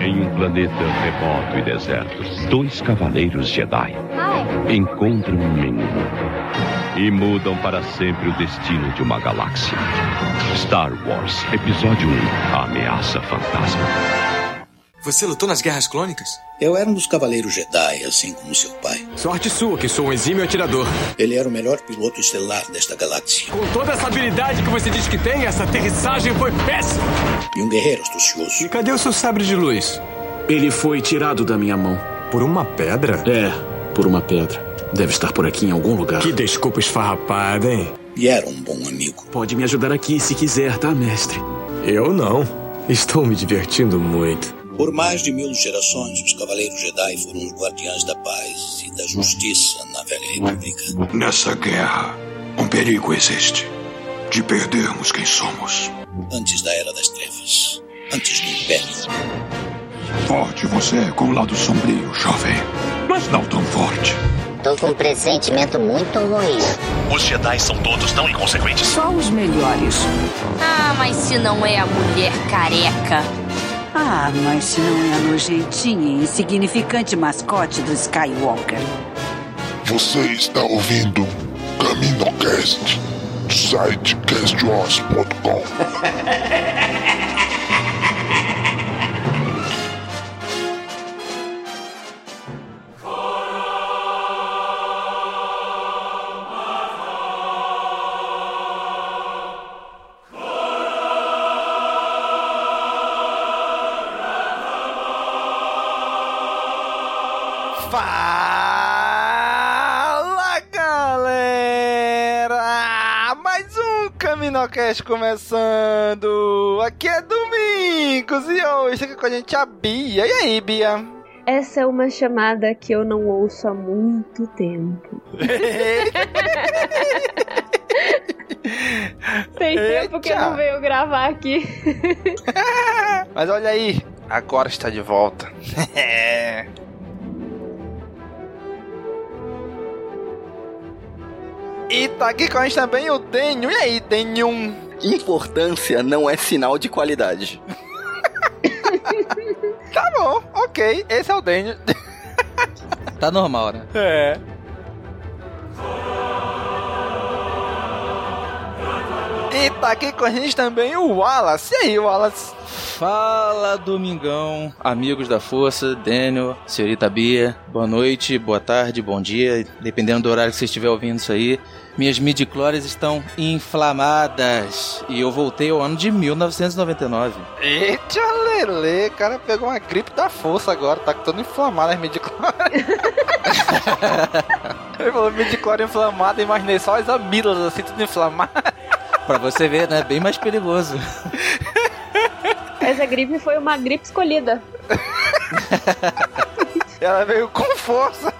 Em um planeta remoto e deserto, dois cavaleiros Jedi encontram um menino e mudam para sempre o destino de uma galáxia. Star Wars, Episódio 1 A Ameaça Fantasma. Você lutou nas Guerras Clônicas? Eu era um dos Cavaleiros Jedi, assim como seu pai. Sorte sua, que sou um exímio atirador. Ele era o melhor piloto estelar desta galáxia. Com toda essa habilidade que você diz que tem, essa aterrissagem foi péssima. E um guerreiro astucioso. E cadê o seu sabre de luz? Ele foi tirado da minha mão. Por uma pedra? É, por uma pedra. Deve estar por aqui em algum lugar. Que desculpa esfarrapada, hein? E era um bom amigo. Pode me ajudar aqui se quiser, tá, mestre? Eu não. Estou me divertindo muito. Por mais de mil gerações, os Cavaleiros Jedi foram os guardiães da paz e da justiça na Velha República. Nessa guerra, um perigo existe de perdermos quem somos. Antes da Era das Trevas. Antes do Império. Forte você é com o lado sombrio, jovem. Mas não tão forte. Tô com um pressentimento muito ruim. Os Jedi são todos tão inconsequentes. Só os melhores. Ah, mas se não é a mulher careca. Ah, mas se não é a nojentinha e insignificante mascote do Skywalker. Você está ouvindo CaminoCast do Caminocast começando! Aqui é Domingos e hoje aqui com a gente a Bia. E aí, Bia? Essa é uma chamada que eu não ouço há muito tempo. Tem tempo que eu não venho gravar aqui. Mas olha aí, agora está de volta. E tá aqui com a gente também o Denho. E aí, Denho? Importância não é sinal de qualidade. Tá bom, ok. Esse é o Denho. Tá normal, né? É. E tá aqui com a gente também o Wallace. E aí, Wallace? Fala, Domingão, amigos da Força, Daniel, senhorita Bia, boa noite, boa tarde, bom dia, dependendo do horário que você estiver ouvindo isso aí. Minhas midichlorians estão inflamadas e eu voltei ao ano de 1999. Eita, Lele, o cara pegou uma gripe da força agora, tá todo inflamado as midichlorians. Ele falou midichlorian inflamada, imaginei só as amígdalas assim, tudo inflamado. Pra você ver, né? Bem mais perigoso. Essa gripe foi uma gripe escolhida. Ela veio com força.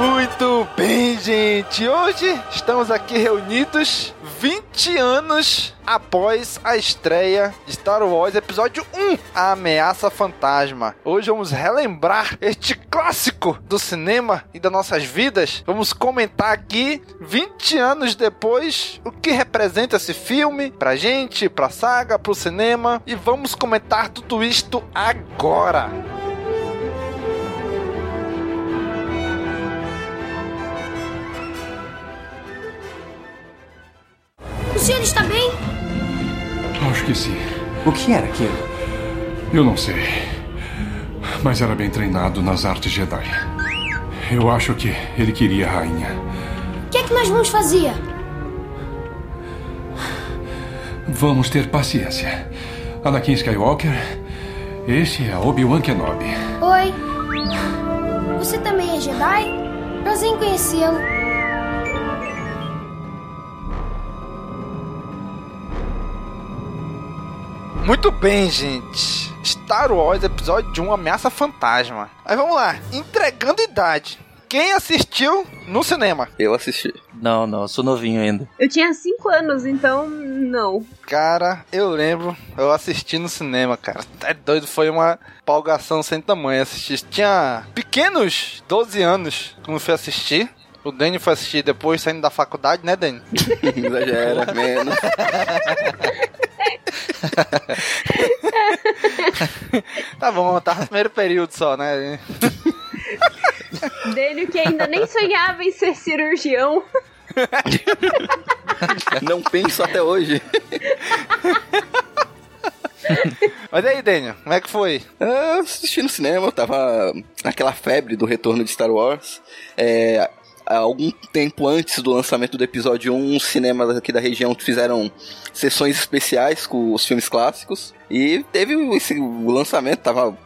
Muito bem, gente. Hoje estamos aqui reunidos 20 anos após a estreia de Star Wars Episódio 1, A Ameaça Fantasma. Hoje vamos relembrar este clássico do cinema e das nossas vidas. Vamos comentar aqui, 20 anos depois, o que representa esse filme pra gente, pra saga, pro cinema. E vamos comentar tudo isto agora. O senhor está bem? Acho que sim. O que era aquilo? Eu não sei. Mas era bem treinado nas artes Jedi. Eu acho que ele queria a rainha. O que é que nós vamos fazer? Vamos ter paciência. Anakin Skywalker, esse é Obi-Wan Kenobi. Oi. Você também é Jedi? Prazer em conhecê-lo. Muito bem, gente. Star Wars Episódio 1 Ameaça Fantasma. Aí vamos lá. Entregando idade. Quem assistiu no cinema? Eu assisti. Não, não, eu sou novinho ainda. Eu tinha 5 anos, então não. Cara, eu lembro, eu assisti no cinema, cara. É doido, foi uma empolgação sem tamanho assistir. Tinha pequenos 12 anos quando fui assistir. O Danny foi assistir depois, saindo da faculdade, né, Danny? Exagera, menos. tá bom, tá no primeiro período só, né? Dele que ainda nem sonhava em ser cirurgião. Não penso até hoje. Mas aí, Daniel, como é que foi? Eu assisti no cinema, eu tava naquela febre do retorno de Star Wars. É, algum tempo antes do lançamento do episódio 1, os cinemas aqui da região fizeram sessões especiais com os filmes clássicos. E teve esse, o lançamento, tava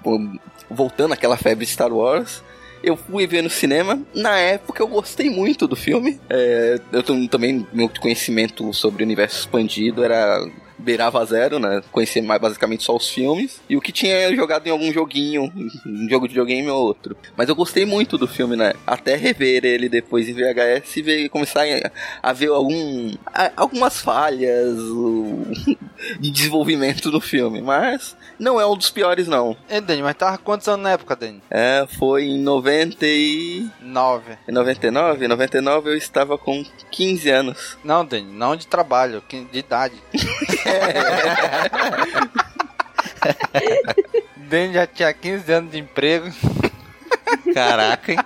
voltando aquela febre de Star Wars. Eu fui ver no cinema. Na época eu gostei muito do filme. É, eu também, meu conhecimento sobre o universo expandido era beirava zero, né? Conhecia mais basicamente só os filmes. E o que tinha jogado em algum joguinho, um jogo de videogame ou outro. Mas eu gostei muito do filme, né? Até rever ele depois em VHS e ver, começar a, ver algum, a, algumas falhas de desenvolvimento do filme. Mas não é um dos piores, não. É, Dani, mas tava quantos anos na época, Dani? É, foi em 99. Em 99? Em 99 eu estava com 15 anos. Não, Dani, não de trabalho, de idade. Dani já tinha 15 anos de emprego. Caraca, hein?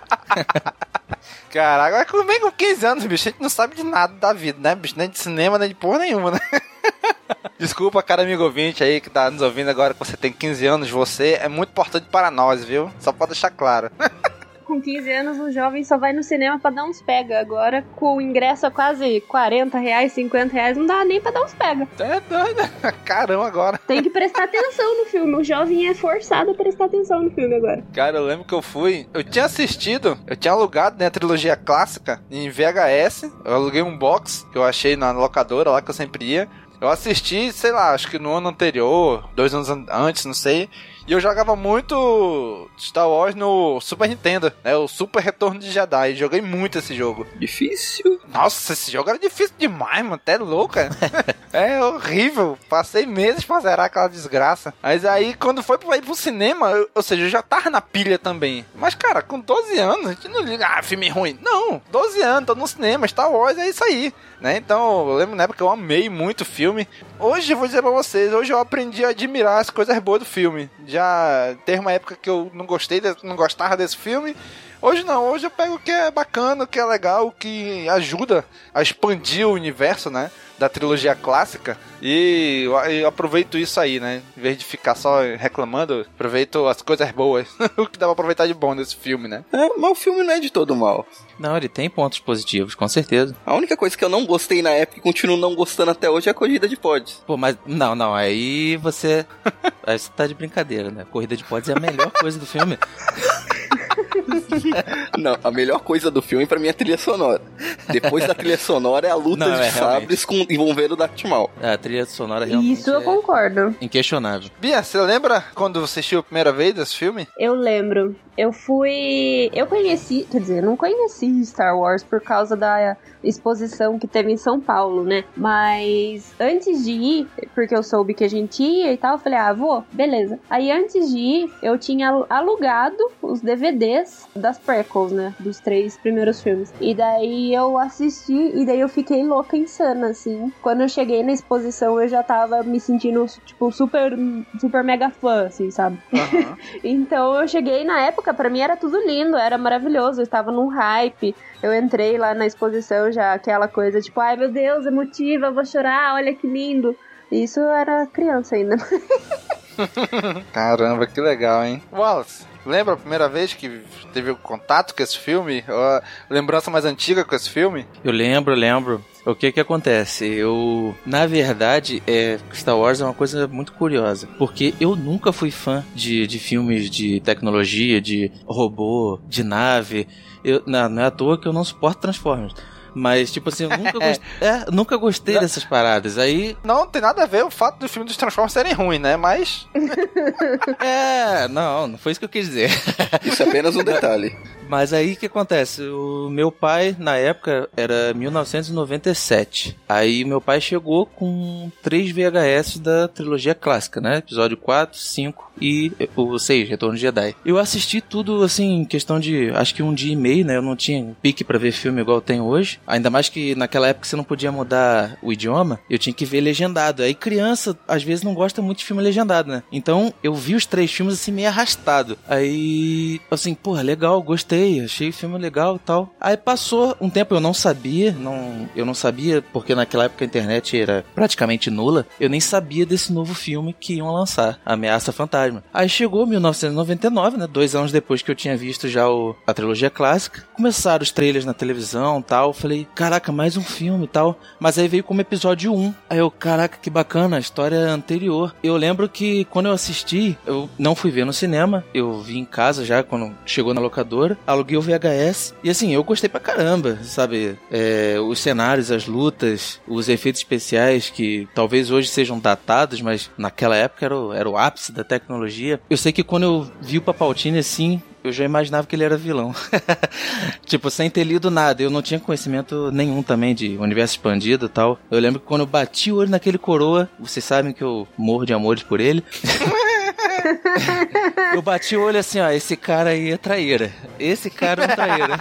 Caraca, mas como é com 15 anos, bicho? A gente não sabe de nada da vida, né, bicho? Nem de cinema, nem de porra nenhuma, né? Desculpa, cara amigo ouvinte aí que tá nos ouvindo agora que você tem 15 anos, você é muito importante para nós, viu? Só pode deixar claro. com 15 anos, o jovem só vai no cinema pra dar uns pega. Agora, com o ingresso a quase 40 reais, 50 reais, não dá nem pra dar uns pega. É doido. Caramba, agora. Tem que prestar atenção no filme. O jovem é forçado a prestar atenção no filme agora. Cara, eu lembro que eu fui. Eu tinha assistido, eu tinha alugado né, a trilogia clássica em VHS. Eu aluguei um box que eu achei na locadora lá que eu sempre ia. Eu assisti, sei lá, acho que no ano anterior, dois anos antes, não sei. E eu jogava muito Star Wars no Super Nintendo, né? O Super Retorno de Jedi. Joguei muito esse jogo. Difícil. Nossa, esse jogo era difícil demais, mano. Até louca. é horrível. Passei meses pra zerar aquela desgraça. Mas aí, quando foi pra ir pro cinema, eu, ou seja, eu já tava na pilha também. Mas, cara, com 12 anos, a gente não liga, ah, filme ruim. Não, 12 anos, tô no cinema, Star Wars, é isso aí. Né? Então, eu lembro na época que eu amei muito o filme. Hoje, eu vou dizer pra vocês, hoje eu aprendi a admirar as coisas boas do filme já teve uma época que eu não gostei, não gostava desse filme. Hoje não, hoje eu pego o que é bacana, o que é legal, o que ajuda a expandir o universo, né? Da trilogia clássica. E eu aproveito isso aí, né? Em vez de ficar só reclamando, aproveito as coisas boas. o que dá pra aproveitar de bom nesse filme, né? É, mas o filme não é de todo mal. Não, ele tem pontos positivos, com certeza. A única coisa que eu não gostei na época e continuo não gostando até hoje é a corrida de pods. Pô, mas não, não, aí você. aí você tá de brincadeira, né? Corrida de pods é a melhor coisa do filme. Não, a melhor coisa do filme pra mim é a trilha sonora. Depois da trilha sonora é a luta não, de é, sabres com, envolvendo o Darth Maul. É, a trilha sonora realmente Isso eu é concordo. Inquestionável. Bia, você lembra quando você assistiu a primeira vez esse filme? Eu lembro. Eu fui. Eu conheci, quer dizer, eu não conheci Star Wars por causa da exposição que teve em São Paulo, né? Mas antes de ir, porque eu soube que a gente ia e tal, eu falei, ah, vou, beleza. Aí antes de ir, eu tinha alugado os DVDs das prequels, né? Dos três primeiros filmes. E daí eu assisti e daí eu fiquei louca, insana, assim. Quando eu cheguei na exposição, eu já tava me sentindo, tipo, super, super mega fã, assim, sabe? Uhum. então eu cheguei na época época, para mim era tudo lindo, era maravilhoso, eu estava num hype. Eu entrei lá na exposição já, aquela coisa tipo, ai meu Deus, emotiva, vou chorar, olha que lindo. Isso era criança ainda. Caramba, que legal, hein? Wallace, lembra a primeira vez que teve contato com esse filme? Ou lembrança mais antiga com esse filme? Eu lembro, lembro. O que que acontece? Eu, na verdade, é, Star Wars é uma coisa muito curiosa, porque eu nunca fui fã de, de filmes de tecnologia, de robô, de nave. Eu, não, não é à toa que eu não suporto Transformers. Mas, tipo assim, eu nunca, gost... é, nunca gostei dessas paradas. Aí. Não tem nada a ver o fato do filme dos Transformers serem ruins, né? Mas. é, não, não foi isso que eu quis dizer. Isso é apenas um detalhe. Mas aí o que acontece? O meu pai, na época, era 1997. Aí meu pai chegou com três VHS da trilogia clássica, né? Episódio 4, 5 e o 6, Retorno de Jedi. Eu assisti tudo, assim, em questão de, acho que um dia e meio, né? Eu não tinha pique para ver filme igual tenho hoje. Ainda mais que naquela época você não podia mudar o idioma. Eu tinha que ver legendado. Aí criança, às vezes, não gosta muito de filme legendado, né? Então, eu vi os três filmes, assim, meio arrastado. Aí, assim, porra, legal, gostei, achei o filme legal e tal. Aí passou um tempo, eu não sabia, não, eu não sabia, porque naquela época a internet era praticamente nula. Eu nem sabia desse novo filme que iam lançar, Ameaça fantasma. Aí chegou 1999, né? Dois anos depois que eu tinha visto já o, a trilogia clássica. Começaram os trailers na televisão tal. Falei, caraca, mais um filme e tal. Mas aí veio como episódio 1. Aí eu, caraca, que bacana, a história anterior. Eu lembro que quando eu assisti, eu não fui ver no cinema. Eu vi em casa já quando chegou na locadora. Aluguei o VHS. E assim, eu gostei pra caramba, sabe? É, os cenários, as lutas, os efeitos especiais que talvez hoje sejam datados, mas naquela época era o, era o ápice da tecnologia. Eu sei que quando eu vi o Papaltini assim, eu já imaginava que ele era vilão. tipo, sem ter lido nada. Eu não tinha conhecimento nenhum também de universo expandido e tal. Eu lembro que quando eu bati o olho naquele coroa, vocês sabem que eu morro de amores por ele. eu bati o olho assim, ó, esse cara aí é traíra. Esse cara é um traíra.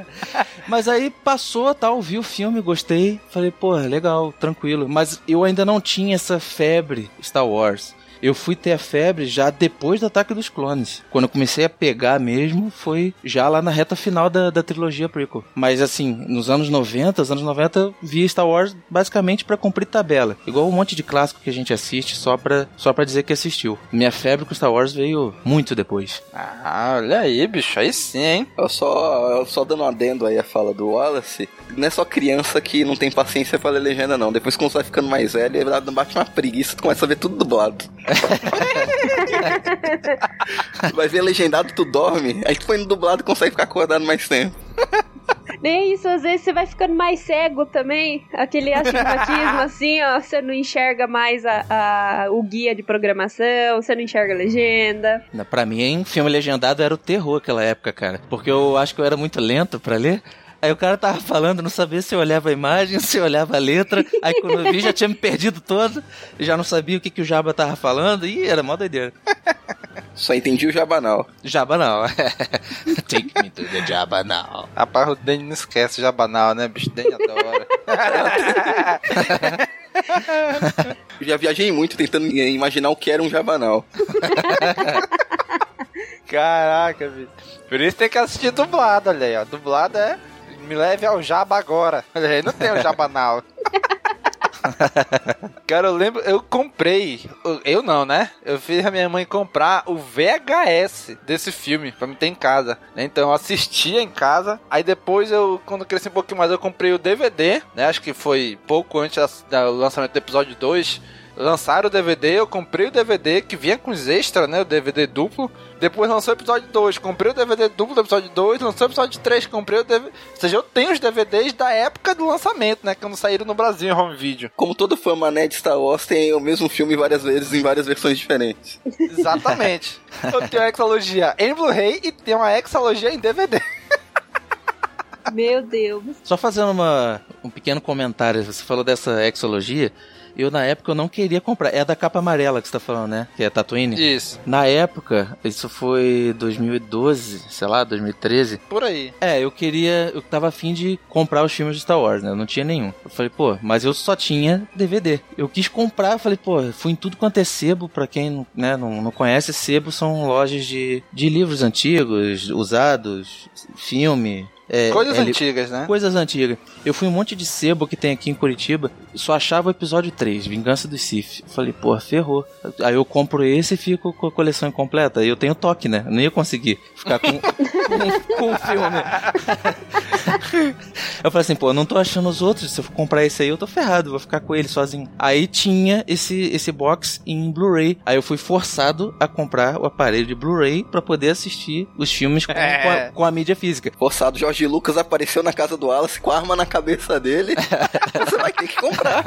Mas aí passou, tal, vi o filme, gostei. Falei, pô, legal, tranquilo. Mas eu ainda não tinha essa febre Star Wars eu fui ter a febre já depois do Ataque dos Clones. Quando eu comecei a pegar mesmo, foi já lá na reta final da, da trilogia prequel. Mas assim, nos anos 90, os anos 90, vi Star Wars basicamente para cumprir tabela. Igual um monte de clássico que a gente assiste só pra, só pra dizer que assistiu. Minha febre com Star Wars veio muito depois. Ah, olha aí, bicho, aí sim, hein? Eu só, eu só dando um adendo aí a fala do Wallace, não é só criança que não tem paciência pra ler legenda, não. Depois quando você vai ficando mais velho, bate uma preguiça, tu começa a ver tudo dublado. Vai ver legendado, tu dorme, aí tu foi no dublado e consegue ficar acordado mais tempo. Nem isso, às vezes você vai ficando mais cego também. Aquele astigmatismo assim, ó. Você não enxerga mais a, a, o guia de programação, você não enxerga a legenda. Pra mim, filme legendado era o terror aquela época, cara. Porque eu acho que eu era muito lento para ler. Aí o cara tava falando, não sabia se eu olhava a imagem, se eu olhava a letra. Aí quando eu vi, já tinha me perdido todo. Já não sabia o que, que o Jabba tava falando. E era mó doideira. Só entendi o Jabanal. Jabanal. Take me to the Jabanal. Rapaz, o Danny não esquece o Jabanal, né, bicho? Danny adora. Já viajei muito tentando imaginar o que era um Jabanal. Caraca, bicho. Por isso tem que assistir dublado, olha aí, ó. Dublado é me leve ao Jaba agora. Não tem o Jabanal. Cara, eu lembro, eu comprei, eu não, né? Eu fiz a minha mãe comprar o VHS desse filme pra me ter em casa. Então eu assistia em casa. Aí depois eu, quando cresci um pouquinho mais, eu comprei o DVD, né? Acho que foi pouco antes do lançamento do episódio 2 lançaram o DVD, eu comprei o DVD que vinha com os extras, né? O DVD duplo. Depois lançou o episódio 2, comprei o DVD duplo do episódio 2, lançou o episódio 3, comprei o DVD. Ou seja, eu tenho os DVDs da época do lançamento, né? Que não saíram no Brasil em home video. Como todo fã mané de Star Wars tem o mesmo filme várias vezes em várias versões diferentes. Exatamente. eu tenho a exalogia em Blu-ray e tenho uma exalogia em DVD. Meu Deus. Só fazendo uma, um pequeno comentário, você falou dessa exologia. Eu, na época, eu não queria comprar. É da capa amarela que você tá falando, né? Que é Tatooine. Isso. Na época, isso foi 2012, sei lá, 2013. Por aí. É, eu queria... Eu tava afim de comprar os filmes de Star Wars, né? Eu não tinha nenhum. Eu falei, pô, mas eu só tinha DVD. Eu quis comprar, falei, pô, fui em tudo quanto é sebo. Pra quem né, não, não conhece, sebo são lojas de, de livros antigos, usados, filme, é, coisas antigas, né? Coisas antigas. Eu fui um monte de sebo que tem aqui em Curitiba, só achava o episódio 3, Vingança dos Sith. Falei, pô, ferrou. Aí eu compro esse e fico com a coleção incompleta. Eu tenho toque, né? Eu não ia conseguir ficar com, com, com o filme. eu falei assim, pô, não tô achando os outros. Se eu comprar esse aí, eu tô ferrado, vou ficar com ele sozinho. Aí tinha esse, esse box em Blu-ray. Aí eu fui forçado a comprar o aparelho de Blu-ray para poder assistir os filmes com, é. com, a, com, a, mídia física. Forçado Jorge George Lucas apareceu na casa do Wallace com a arma na cabeça dele, você vai ter que comprar.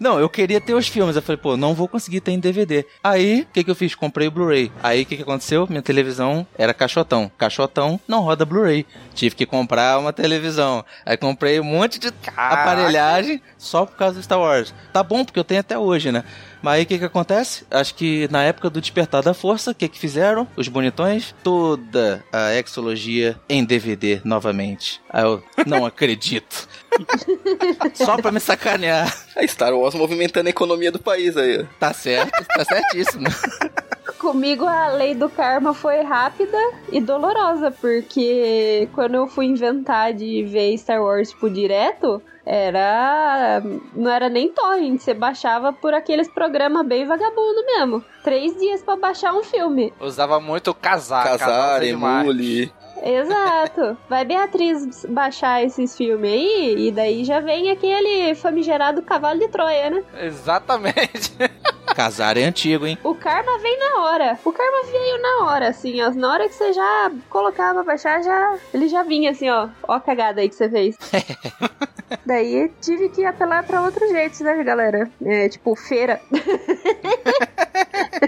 não, eu queria ter os filmes. Eu falei, pô, não vou conseguir ter em DVD. Aí, o que, que eu fiz? Comprei o Blu-ray. Aí, o que, que aconteceu? Minha televisão era caixotão. Caixotão não roda Blu-ray. Tive que comprar uma televisão. Aí, comprei um monte de Caraca. aparelhagem só por causa do Star Wars. Tá bom, porque eu tenho até hoje, né? Mas aí o que que acontece? Acho que na época do Despertar da Força, o que que fizeram? Os bonitões? Toda a exologia em DVD novamente. Aí eu não acredito. Só pra me sacanear. A Star Wars movimentando a economia do país aí. Tá certo, tá certíssimo. Comigo a lei do karma foi rápida e dolorosa, porque quando eu fui inventar de ver Star Wars tipo direto, era. Não era nem torrent, você baixava por aqueles programas bem vagabundo mesmo. Três dias para baixar um filme. Usava muito casar. Casar, emule. Exato. Vai Beatriz baixar esses filmes aí, e daí já vem aquele famigerado cavalo de Troia, né? Exatamente. Casar é antigo, hein? O karma vem na hora. O karma veio na hora, assim, ó. Na hora que você já colocava pra baixar, já, ele já vinha assim, ó. Ó a cagada aí que você fez. Daí tive que apelar pra outros jeitos, né, galera? É, tipo, feira.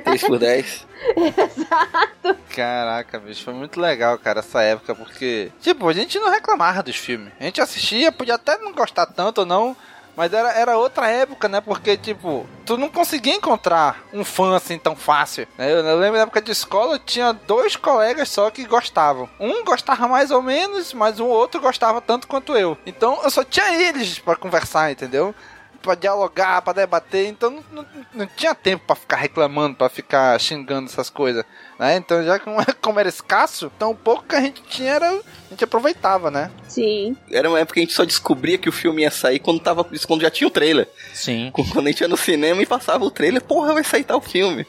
3 por 10. Exato. Caraca, bicho, foi muito legal, cara, essa época, porque, tipo, a gente não reclamava dos filmes. A gente assistia, podia até não gostar tanto ou não, mas era, era outra época, né? Porque, tipo, tu não conseguia encontrar um fã assim tão fácil. Né? Eu, eu lembro na época de escola, eu tinha dois colegas só que gostavam. Um gostava mais ou menos, mas o outro gostava tanto quanto eu. Então eu só tinha eles para conversar, entendeu? Para dialogar, para debater, então não, não, não tinha tempo para ficar reclamando, para ficar xingando essas coisas, né? Então já que como era escasso, então o pouco que a gente tinha era a gente aproveitava, né? Sim. Era uma época que a gente só descobria que o filme ia sair quando tava quando já tinha o trailer. Sim. Quando a gente ia no cinema e passava o trailer, porra, vai sair tal filme.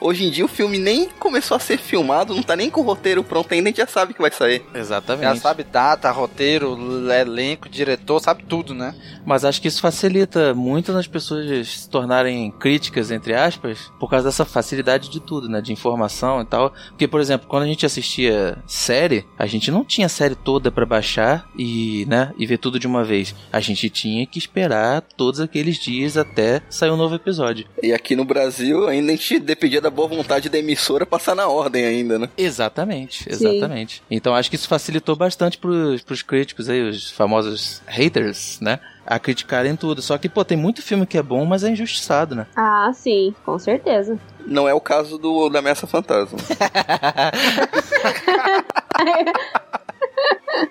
Hoje em dia o filme nem começou a ser filmado, não tá nem com o roteiro pronto ainda, a gente já sabe que vai sair. Exatamente. Já sabe data, roteiro, elenco, diretor, sabe tudo, né? Mas acho que isso facilita muito nas pessoas se tornarem críticas, entre aspas, por causa dessa facilidade de tudo, né? De informação e tal. Porque, por exemplo, quando a gente assistia série, a gente não tinha a série toda para baixar e, né, e ver tudo de uma vez. A gente tinha que esperar todos aqueles dias até sair um novo episódio. E aqui no Brasil ainda a gente dependia da boa vontade da emissora passar na ordem ainda, né? Exatamente, exatamente. Sim. Então acho que isso facilitou bastante pros, pros críticos aí, os famosos haters, né? a criticarem tudo. Só que, pô, tem muito filme que é bom, mas é injustiçado, né? Ah, sim, com certeza. Não é o caso do da Ameaça Fantasma.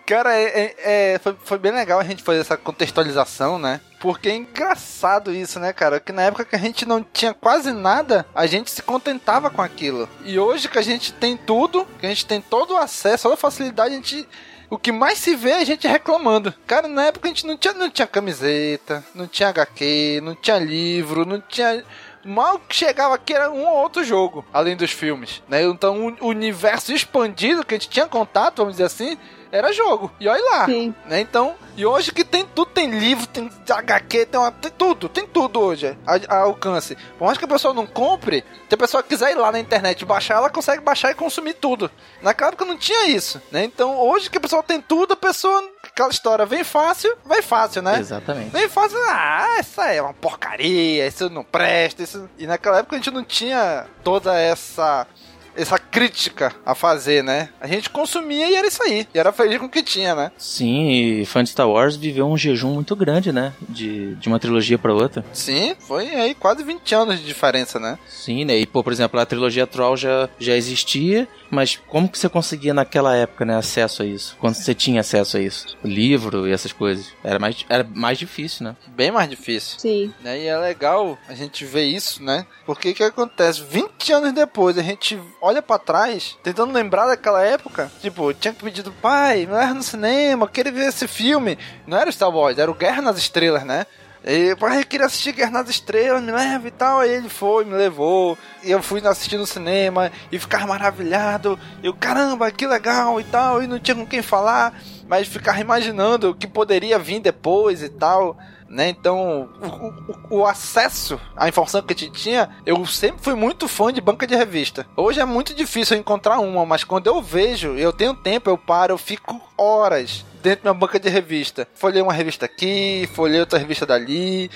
Cara, é, é, é, foi, foi bem legal a gente fazer essa contextualização, né? Porque é engraçado isso, né, cara? Que na época que a gente não tinha quase nada, a gente se contentava com aquilo. E hoje que a gente tem tudo, que a gente tem todo o acesso, toda a facilidade, a gente o que mais se vê é a gente reclamando. Cara, na época a gente não tinha, não tinha camiseta, não tinha HQ, não tinha livro, não tinha. Mal que chegava aqui era um ou outro jogo, além dos filmes, né? Então o universo expandido que a gente tinha contato, vamos dizer assim, era jogo. E olha lá. Sim. Né? Então, e hoje que tem tudo, tem livro, tem HQ, tem, uma, tem tudo, tem tudo hoje a, a, alcance. Por mais que a pessoa não compre, se a pessoa quiser ir lá na internet baixar, ela consegue baixar e consumir tudo. Naquela época não tinha isso, né? Então, hoje que a pessoa tem tudo, a pessoa aquela história vem fácil, vai fácil, né? Exatamente. Vem fácil, ah, essa é uma porcaria, isso não presta, isso... E naquela época a gente não tinha toda essa essa crítica a fazer, né? A gente consumia e era isso aí. E era feliz com o que tinha, né? Sim, e fã de Star Wars viveu um jejum muito grande, né? De, de uma trilogia para outra. Sim, foi aí quase 20 anos de diferença, né? Sim, né? E, pô, por exemplo, a trilogia Troll já, já existia, mas como que você conseguia naquela época, né, acesso a isso? Quando você tinha acesso a isso? O livro e essas coisas. Era mais, era mais difícil, né? Bem mais difícil. Sim. Né? E é legal a gente ver isso, né? Porque o que acontece? 20 anos depois, a gente olha para trás, tentando lembrar daquela época. Tipo, tinha pedido, pai, não era no cinema, queria ver esse filme. Não era Star Wars, era o Guerra nas Estrelas, né? E, pai, eu queria assistir Guerra nas Estrelas, me leva e tal. Aí ele foi, me levou. E eu fui assistir no cinema e ficar maravilhado. Eu, caramba, que legal e tal. E não tinha com quem falar, mas ficar imaginando o que poderia vir depois e tal. Né? Então, o, o, o, acesso à informação que a gente tinha, eu sempre fui muito fã de banca de revista. Hoje é muito difícil encontrar uma, mas quando eu vejo, eu tenho tempo, eu paro, eu fico horas dentro da minha banca de revista. Folhei uma revista aqui, folhei outra revista dali.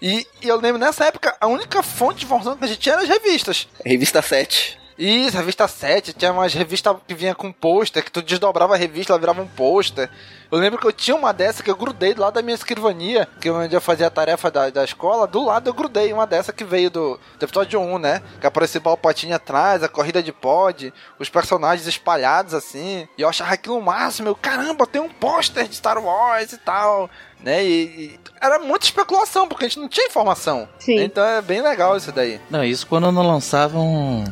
E, e eu lembro nessa época, a única fonte de informação que a gente tinha era as revistas. Revista 7. Isso, revista 7, tinha umas revistas que vinha com pôster, que tu desdobrava a revista, ela virava um pôster. Eu lembro que eu tinha uma dessa que eu grudei do lado da minha escrivania, que onde eu fazia a tarefa da, da escola, do lado eu grudei uma dessa que veio do, do episódio 1, né? Que apareceu o patinho atrás, a corrida de pod, os personagens espalhados assim. E eu achava aquilo o máximo, eu, caramba, tem um pôster de Star Wars e tal né? E, e, era muita especulação, porque a gente não tinha informação. Sim. Então é bem legal isso daí. Não, isso quando não lançavam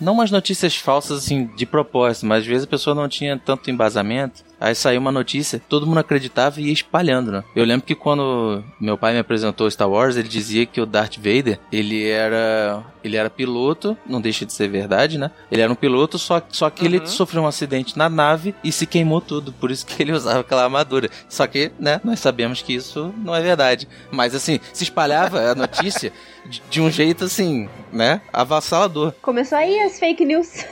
não umas notícias falsas assim de propósito, mas às vezes a pessoa não tinha tanto embasamento. Aí saiu uma notícia, todo mundo acreditava e ia espalhando, né? Eu lembro que quando meu pai me apresentou Star Wars, ele dizia que o Darth Vader, ele era ele era piloto, não deixa de ser verdade, né? Ele era um piloto, só, só que uhum. ele sofreu um acidente na nave e se queimou tudo, por isso que ele usava aquela armadura. Só que, né, nós sabemos que isso não é verdade. Mas assim, se espalhava a notícia de, de um jeito assim, né, avassalador. Começou aí as fake news.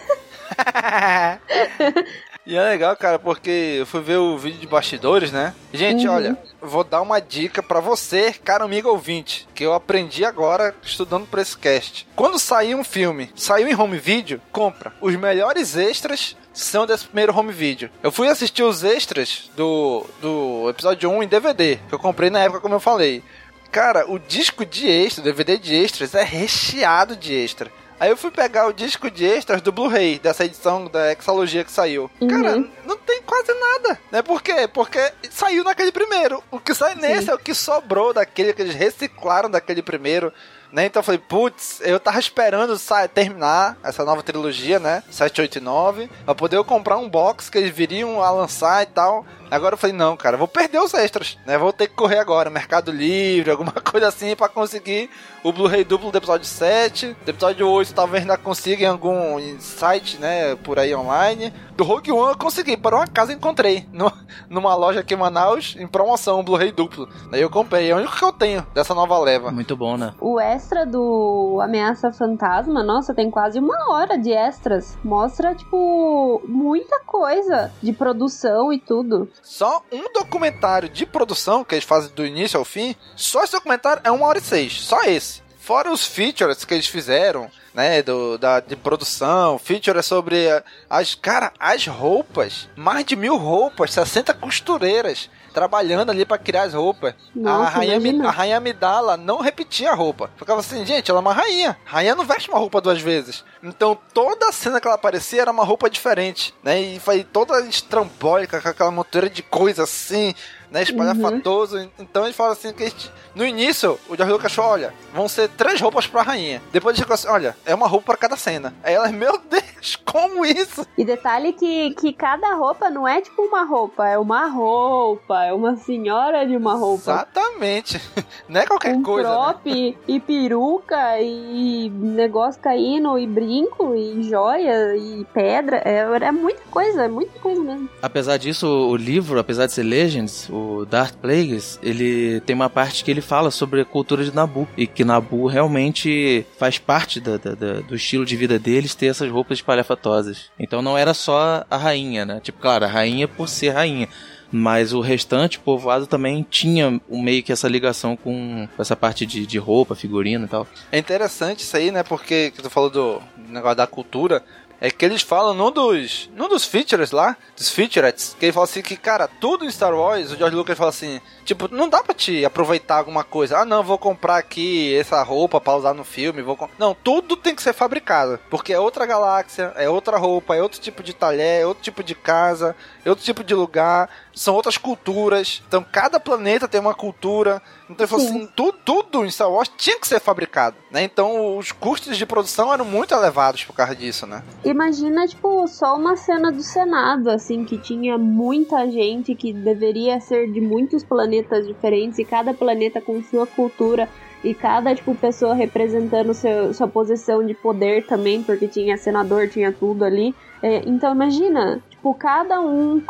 E é legal, cara, porque eu fui ver o vídeo de bastidores, né? Gente, uhum. olha, vou dar uma dica para você, cara amigo ouvinte, que eu aprendi agora estudando pra esse cast. Quando sair um filme, saiu em home video, compra. Os melhores extras são desse primeiro home video. Eu fui assistir os extras do, do episódio 1 em DVD, que eu comprei na época, como eu falei. Cara, o disco de extra, DVD de extras, é recheado de extra. Aí eu fui pegar o disco de extras do Blu-ray, dessa edição da Exalogia que saiu. Uhum. Cara, não tem quase nada. Né? Por quê? Porque saiu naquele primeiro. O que sai Sim. nesse é o que sobrou daquele que eles reciclaram daquele primeiro. Né? Então eu falei, putz, eu tava esperando sair, terminar essa nova trilogia, né? 789, pra poder eu comprar um box que eles viriam a lançar e tal. Agora eu falei, não, cara, vou perder os extras, né? Vou ter que correr agora, Mercado Livre, alguma coisa assim, para conseguir o Blu-ray duplo do episódio 7. Do episódio 8 talvez ainda consiga em algum site, né, por aí online. Do Rogue One eu consegui, por um acaso encontrei no, numa loja aqui em Manaus, em promoção, um Blu-ray duplo. Daí eu comprei, é o único que eu tenho dessa nova leva. Muito bom, né? O extra do Ameaça Fantasma, nossa, tem quase uma hora de extras. Mostra, tipo, muita coisa de produção e tudo. Só um documentário de produção que eles fazem do início ao fim, só esse documentário é uma hora e seis. Só esse. Fora os features que eles fizeram, né, do, da, de produção, feature sobre as, cara, as roupas, mais de mil roupas, 60 costureiras trabalhando ali para criar as roupas. Nossa, a, rainha, a rainha Amidala não repetia a roupa. Ficava assim, gente, ela é uma rainha. A rainha não veste uma roupa duas vezes. Então toda a cena que ela aparecia era uma roupa diferente, né? E foi toda estrambólica, com aquela monteira de coisa assim, né? Espalhafatoso. Uhum. Então ele fala assim que no início o George Lucas falou, olha, vão ser três roupas pra rainha. Depois ele ficou assim, olha, é uma roupa para cada cena. Aí ela, meu Deus, como isso? E detalhe que, que cada roupa não é tipo uma roupa, é uma roupa, é uma senhora de uma roupa. Exatamente. Não é qualquer um coisa. Prop, né? e peruca, e negócio caindo, e brinco, e joia, e pedra. É, é muita coisa, é muita coisa mesmo. Apesar disso, o livro, apesar de ser Legends, o Dark Plagueis, ele tem uma parte que ele fala sobre a cultura de Nabu. E que Nabu realmente faz parte da, da, da, do estilo de vida deles ter essas roupas espalhafatosas. Então não era só a rainha, né? Tipo, claro, a rainha por ser rainha mas o restante povoado também tinha meio que essa ligação com essa parte de, de roupa, figurino e tal. É interessante isso aí, né? Porque que tu falou do negócio da cultura é que eles falam num dos, num dos features lá, dos featurettes, que ele fala assim que, cara, tudo em Star Wars, o George Lucas fala assim, tipo, não dá pra te aproveitar alguma coisa. Ah, não, vou comprar aqui essa roupa pra usar no filme, vou Não, tudo tem que ser fabricado, porque é outra galáxia, é outra roupa, é outro tipo de talher, é outro tipo de casa, é outro tipo de lugar, são outras culturas. Então, cada planeta tem uma cultura. Então, ele falou assim, tudo, tudo em Star Wars tinha que ser fabricado, né? Então os custos de produção eram muito elevados por causa disso, né? Imagina, tipo, só uma cena do Senado, assim, que tinha muita gente que deveria ser de muitos planetas diferentes e cada planeta com sua cultura e cada tipo pessoa representando seu, sua posição de poder também, porque tinha senador, tinha tudo ali. É, então imagina, tipo, cada um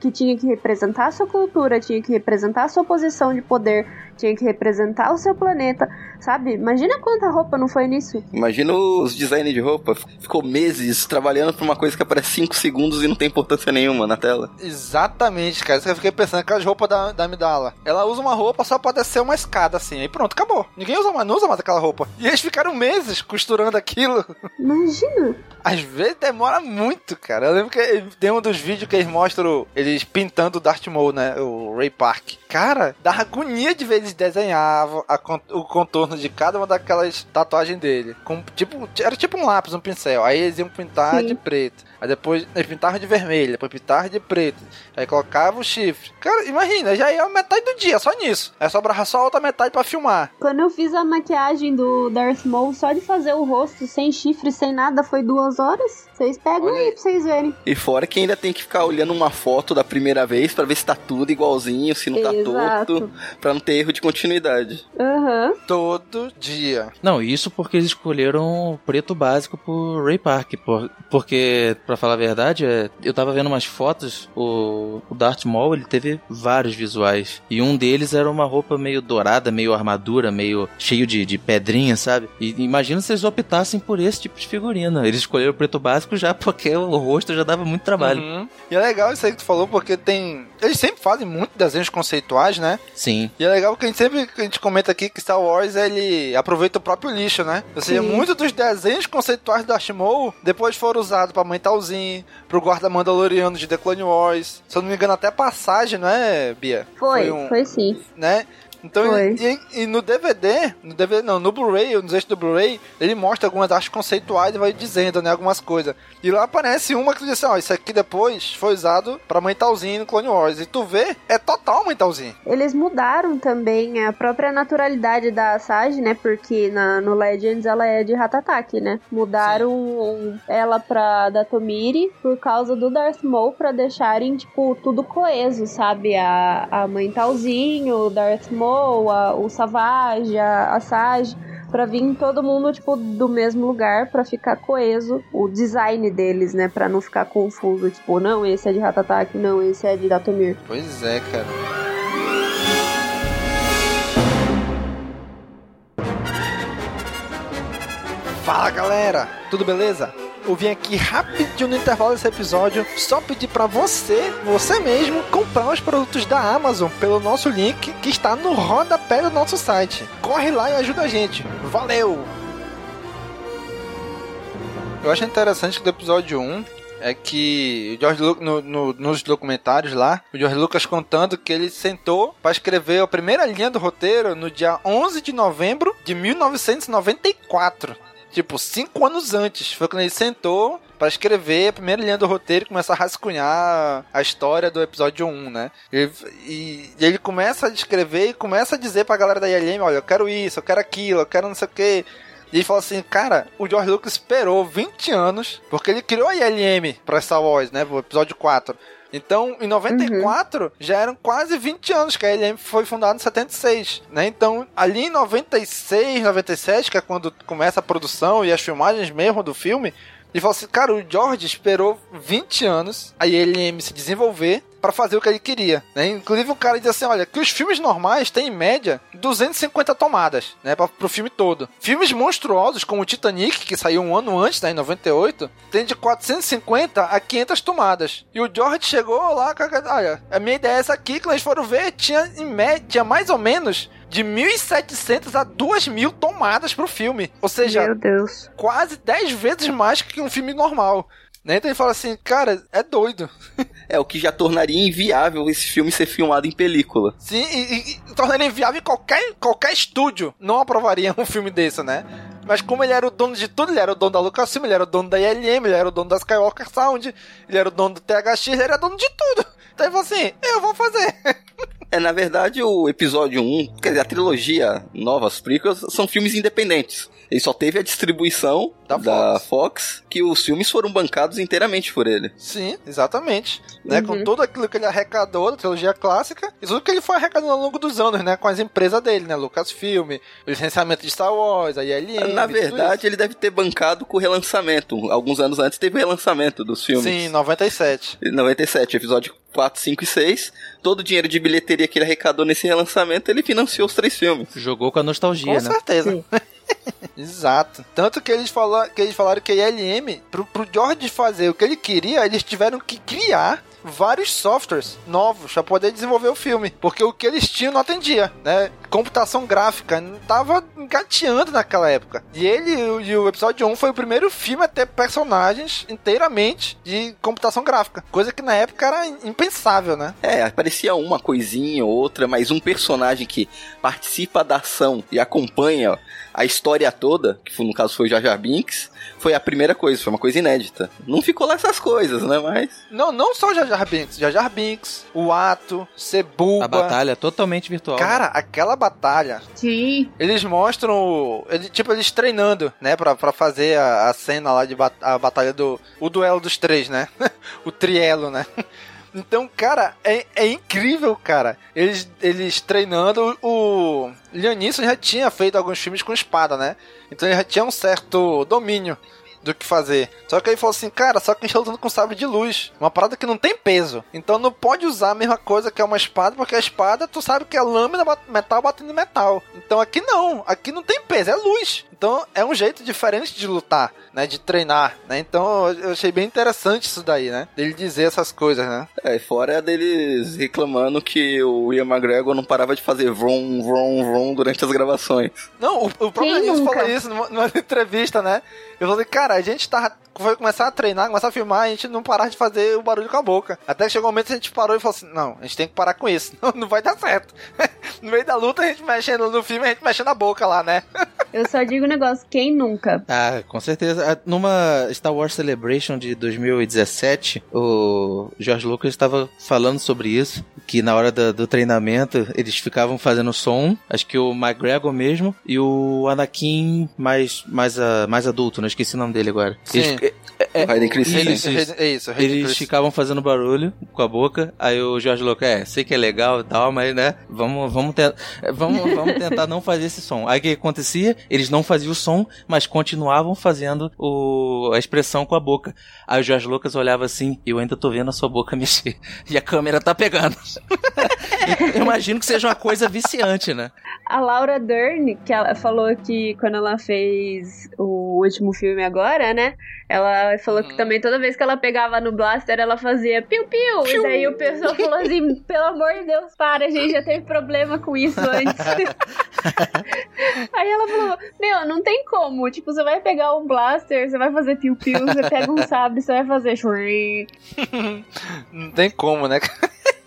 que tinha que representar a sua cultura, tinha que representar a sua posição de poder, tinha que representar o seu planeta, sabe? Imagina quanta roupa não foi nisso. Imagina os designers de roupa. Ficou meses trabalhando por uma coisa que aparece 5 segundos e não tem importância nenhuma na tela. Exatamente, cara. Isso que eu fiquei pensando, aquelas roupas da, da Amidala. Ela usa uma roupa só pra descer uma escada, assim. Aí pronto, acabou. Ninguém usa mais, não usa mais aquela roupa. E eles ficaram meses costurando aquilo. Imagina. Às vezes demora muito, cara. Eu lembro que tem um dos vídeos que eles mostram eles pintando o Darth Maul, né? O Ray Park. Cara, dá agonia de ver eles desenhavam a, o contorno de cada uma daquelas tatuagens dele. Com, tipo, era tipo um lápis, um pincel. Aí eles iam pintar Sim. de preto. Aí depois eles pintavam de vermelho, depois pintavam de preto. Aí colocava o chifre. Cara, imagina, já ia metade do dia só nisso. Aí sobrava só a outra metade para filmar. Quando eu fiz a maquiagem do Darth Maul, só de fazer o rosto sem chifre, sem nada, foi duas horas. Vocês pegam Olha aí pra vocês verem. E fora que ainda tem que ficar olhando uma foto da primeira vez para ver se tá tudo igualzinho, se não tá Exato. torto, pra não ter erro de continuidade. Aham. Uhum. Todo dia. Não, isso porque eles escolheram o preto básico pro Ray Park. Por, porque, pra falar a verdade, é, eu tava vendo umas fotos, o, o Darth Maul, ele teve vários visuais. E um deles era uma roupa meio dourada, meio armadura, meio cheio de, de pedrinha, sabe? E imagina se eles optassem por esse tipo de figurina. Eles escolheram o preto básico já porque o rosto já dava muito trabalho. Uhum. E é legal isso aí que tu falou, porque tem. Eles sempre fazem muito desenhos conceituais, né? Sim. E é legal que a gente sempre a gente comenta aqui que Star Wars ele aproveita o próprio lixo, né? Ou seja, muitos dos desenhos conceituais do Ashmole depois foram usados pra Mãe Pro Guarda Mandaloriano de The Clone Wars. Se eu não me engano, até passagem, não é, Bia? Foi, foi, um, foi sim. Né? Então, e, e, no DVD, no DVD não, no Blu-ray, nos eixos do Blu-ray, ele mostra algumas artes conceituais e vai dizendo, né, algumas coisas. E lá aparece uma que diz assim, ó, isso aqui depois foi usado pra Mentalzinho no Clone Wars. E tu vê, é total Mentalzinho. Eles mudaram também a própria naturalidade da Sage, né, porque na, no Legends ela é de Ratataki, né. Mudaram um, ela pra Datomiri por causa do Darth Maul pra deixarem, tipo, tudo coeso, sabe? A, a Mentalzinho, o Darth Maul, o Savage, a, a Sage, pra vir todo mundo, tipo, do mesmo lugar para ficar coeso o design deles, né? Pra não ficar confuso, tipo, não, esse é de Ratataki, não, esse é de Datomir. Pois é, cara. Fala galera, tudo beleza? Eu vim aqui rapidinho no intervalo desse episódio só pedir para você, você mesmo, comprar os produtos da Amazon pelo nosso link que está no rodapé do nosso site. Corre lá e ajuda a gente. Valeu! Eu acho interessante que do episódio 1 é que o George Lucas, no, no, nos documentários lá, o George Lucas contando que ele sentou para escrever a primeira linha do roteiro no dia 11 de novembro de 1994. Tipo, cinco anos antes. Foi quando ele sentou para escrever a primeira linha do roteiro e começar a rascunhar a história do episódio 1, né? E, e, e, ele começa a escrever e começa a dizer pra galera da ILM, olha, eu quero isso, eu quero aquilo, eu quero não sei o que. E ele fala assim, cara, o George Lucas esperou 20 anos, porque ele criou a ILM pra Star Wars, né? Pro episódio 4. Então, em 94, uhum. já eram quase 20 anos que a LM foi fundada em 76, né? Então, ali em 96, 97, que é quando começa a produção e as filmagens mesmo do filme, ele falou assim, cara, o George esperou 20 anos a ILM se desenvolver para fazer o que ele queria, né? Inclusive o cara diz assim, olha, que os filmes normais têm em média 250 tomadas, né, para pro filme todo. Filmes monstruosos como o Titanic, que saiu um ano antes, né, em 98, tem de 450 a 500 tomadas. E o George chegou lá, olha, a minha ideia é essa aqui, que eles foram ver, tinha em média, mais ou menos de 1.700 a 2.000 tomadas pro filme. Ou seja, quase 10 vezes mais que um filme normal. Né? Então ele fala assim, cara, é doido. É, o que já tornaria inviável esse filme ser filmado em película. Sim, e, e tornaria inviável qualquer, qualquer estúdio não aprovaria um filme desse, né? Mas como ele era o dono de tudo, ele era o dono da Lucasfilm, ele era o dono da ILM, ele era o dono da Skywalker Sound, ele era o dono do THX, ele era dono de tudo. Então ele falou assim, eu vou fazer. É, na verdade, o episódio 1, quer dizer, a trilogia Novas Prequels, são filmes independentes. Ele só teve a distribuição da, da Fox. Fox. que os filmes foram bancados inteiramente por ele. Sim, exatamente. Uhum. Né, com tudo aquilo que ele arrecadou da trilogia clássica e tudo que ele foi arrecadando ao longo dos anos, né? Com as empresas dele, né? Lucasfilm, o licenciamento de Star Wars, a ILM. Na verdade, ele deve ter bancado com o relançamento. Alguns anos antes teve o relançamento dos filmes. Sim, 97. 97, episódio 4, 5 e 6. Todo o dinheiro de bilheteria que ele arrecadou nesse relançamento, ele financiou os três filmes. Jogou com a nostalgia, com né? Com certeza. Exato. Tanto que eles, falaram, que eles falaram que a ILM, pro, pro George fazer o que ele queria, eles tiveram que criar vários softwares novos para poder desenvolver o filme, porque o que eles tinham não atendia, né? Computação gráfica não tava engateando naquela época. E ele e o episódio 1 foi o primeiro filme a ter personagens inteiramente de computação gráfica, coisa que na época era impensável, né? É, aparecia uma coisinha ou outra, mas um personagem que participa da ação e acompanha a história toda, que no caso foi Jar Jar Binks, foi a primeira coisa, foi uma coisa inédita. Não ficou lá essas coisas, né, mas... Não, não só Jar Jar Binks, Jar Jar Binks, o Ato, Cebuba... A batalha totalmente virtual. Cara, né? aquela batalha... Sim. Eles mostram, ele, tipo, eles treinando, né, pra, pra fazer a, a cena lá de bat a batalha do... O duelo dos três, né? o trielo, né? Então, cara, é, é incrível, cara. Eles, eles treinando. O Leonisson já tinha feito alguns filmes com espada, né? Então ele já tinha um certo domínio do que fazer. Só que aí falou assim, cara, só que a gente tá lutando com sabre de luz. Uma parada que não tem peso. Então não pode usar a mesma coisa que é uma espada, porque a espada tu sabe que é lâmina metal batendo metal. Então aqui não, aqui não tem peso, é luz. Então é um jeito diferente de lutar, né? De treinar, né? Então eu achei bem interessante isso daí, né? Dele dizer essas coisas, né? É, fora deles reclamando que o Ian McGregor não parava de fazer vrum, vrum, vrum durante as gravações. Não, o, o próprio Denise falou isso numa, numa entrevista, né? Eu falei, cara, a gente tava foi começar a treinar, começar a filmar, a gente não parar de fazer o barulho com a boca. Até que chegou um momento que a gente parou e falou assim: não, a gente tem que parar com isso, não, não vai dar certo. no meio da luta, a gente mexendo no filme, a gente mexendo a boca lá, né? Eu só digo um negócio, quem nunca? Ah, com certeza. Ah, numa Star Wars Celebration de 2017, o George Lucas estava falando sobre isso, que na hora do, do treinamento eles ficavam fazendo som, acho que o McGregor mesmo, e o Anakin mais, mais, uh, mais adulto, não esqueci o nome dele agora. Sim. Eles, é, é, Chris isso, isso. É isso Eles Chris. ficavam fazendo barulho com a boca, aí o Jorge Lucas, é, sei que é legal e tal, mas né, vamos, vamos, te vamos, vamos tentar não fazer esse som. Aí o que acontecia? Eles não faziam o som, mas continuavam fazendo o, a expressão com a boca. Aí o Jorge Lucas olhava assim, eu ainda tô vendo a sua boca mexer. E a câmera tá pegando. eu imagino que seja uma coisa viciante, né? A Laura Dern, que ela falou que quando ela fez o último filme agora, né? Ela falou uhum. que também toda vez que ela pegava no blaster, ela fazia piu-piu. E daí o pessoal falou assim: pelo amor de Deus, para, a gente já teve problema com isso antes. Aí ela falou: Meu, não tem como. Tipo, você vai pegar um blaster, você vai fazer piu-piu, você pega um sabre, você vai fazer. não tem como, né?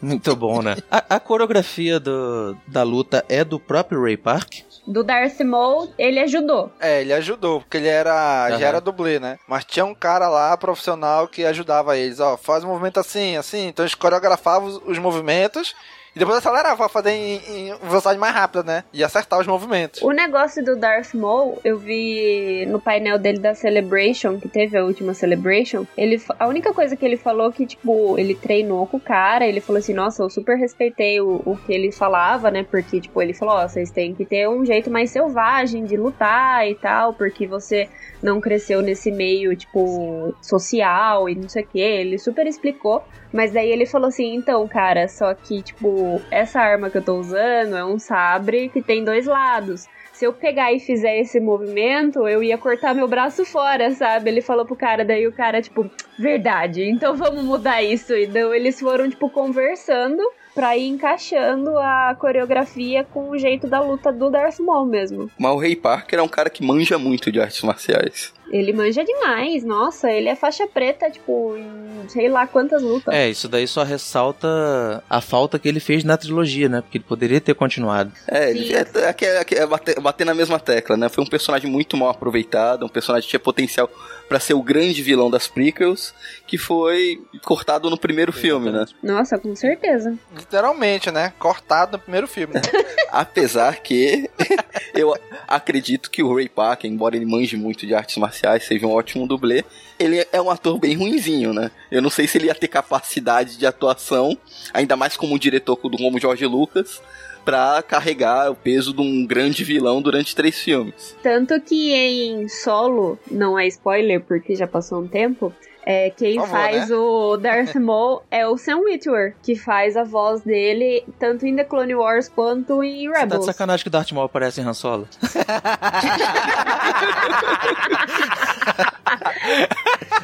Muito bom, né? A, a coreografia do, da luta é do próprio Ray Park? do Darth Maul, ele ajudou. É, ele ajudou, porque ele era, uhum. já era dublê, né? Mas tinha um cara lá, profissional, que ajudava eles. Ó, faz um movimento assim, assim. Então eles coreografavam os, os movimentos e depois acelerava pra fazer em, em, velocidade mais rápida, né? E acertar os movimentos. O negócio do Darth Maul, eu vi no painel dele da Celebration, que teve a última Celebration, ele, a única coisa que ele falou que, tipo, ele treinou com o cara, ele falou assim, nossa, eu super respeitei o, o que ele falava, né? Porque, tipo, ele falou, ó, oh, vocês têm que ter um jeito mais selvagem de lutar e tal, porque você não cresceu nesse meio, tipo, social e não sei o que. Ele super explicou. Mas daí ele falou assim: então, cara, só que, tipo, essa arma que eu tô usando é um sabre que tem dois lados. Se eu pegar e fizer esse movimento, eu ia cortar meu braço fora, sabe? Ele falou pro cara, daí o cara, tipo, verdade, então vamos mudar isso. Então eles foram, tipo, conversando pra ir encaixando a coreografia com o jeito da luta do Darth Maul mesmo. Mas o Ray Parker é um cara que manja muito de artes marciais. Ele manja demais, nossa, ele é faixa preta, tipo, em sei lá quantas lutas. É, isso daí só ressalta a falta que ele fez na trilogia, né? Porque ele poderia ter continuado. É, ele, é, é, é, é bater, bater na mesma tecla, né? Foi um personagem muito mal aproveitado, um personagem que tinha potencial para ser o grande vilão das prequels, que foi cortado no primeiro filme, né? Nossa, com certeza. Literalmente, né? Cortado no primeiro filme. Apesar que eu acredito que o Ray Parker, embora ele manje muito de artes marciais, seja um ótimo dublê, ele é um ator bem ruinzinho, né? Eu não sei se ele ia ter capacidade de atuação, ainda mais como diretor como George Lucas, para carregar o peso de um grande vilão durante três filmes. Tanto que em solo, não é spoiler porque já passou um tempo, é, quem favor, faz né? o Darth Maul é o Sam Witwer, que faz a voz dele tanto em The Clone Wars quanto em Rebels. Você tá de sacanagem que o Darth Maul aparece em Han Solo.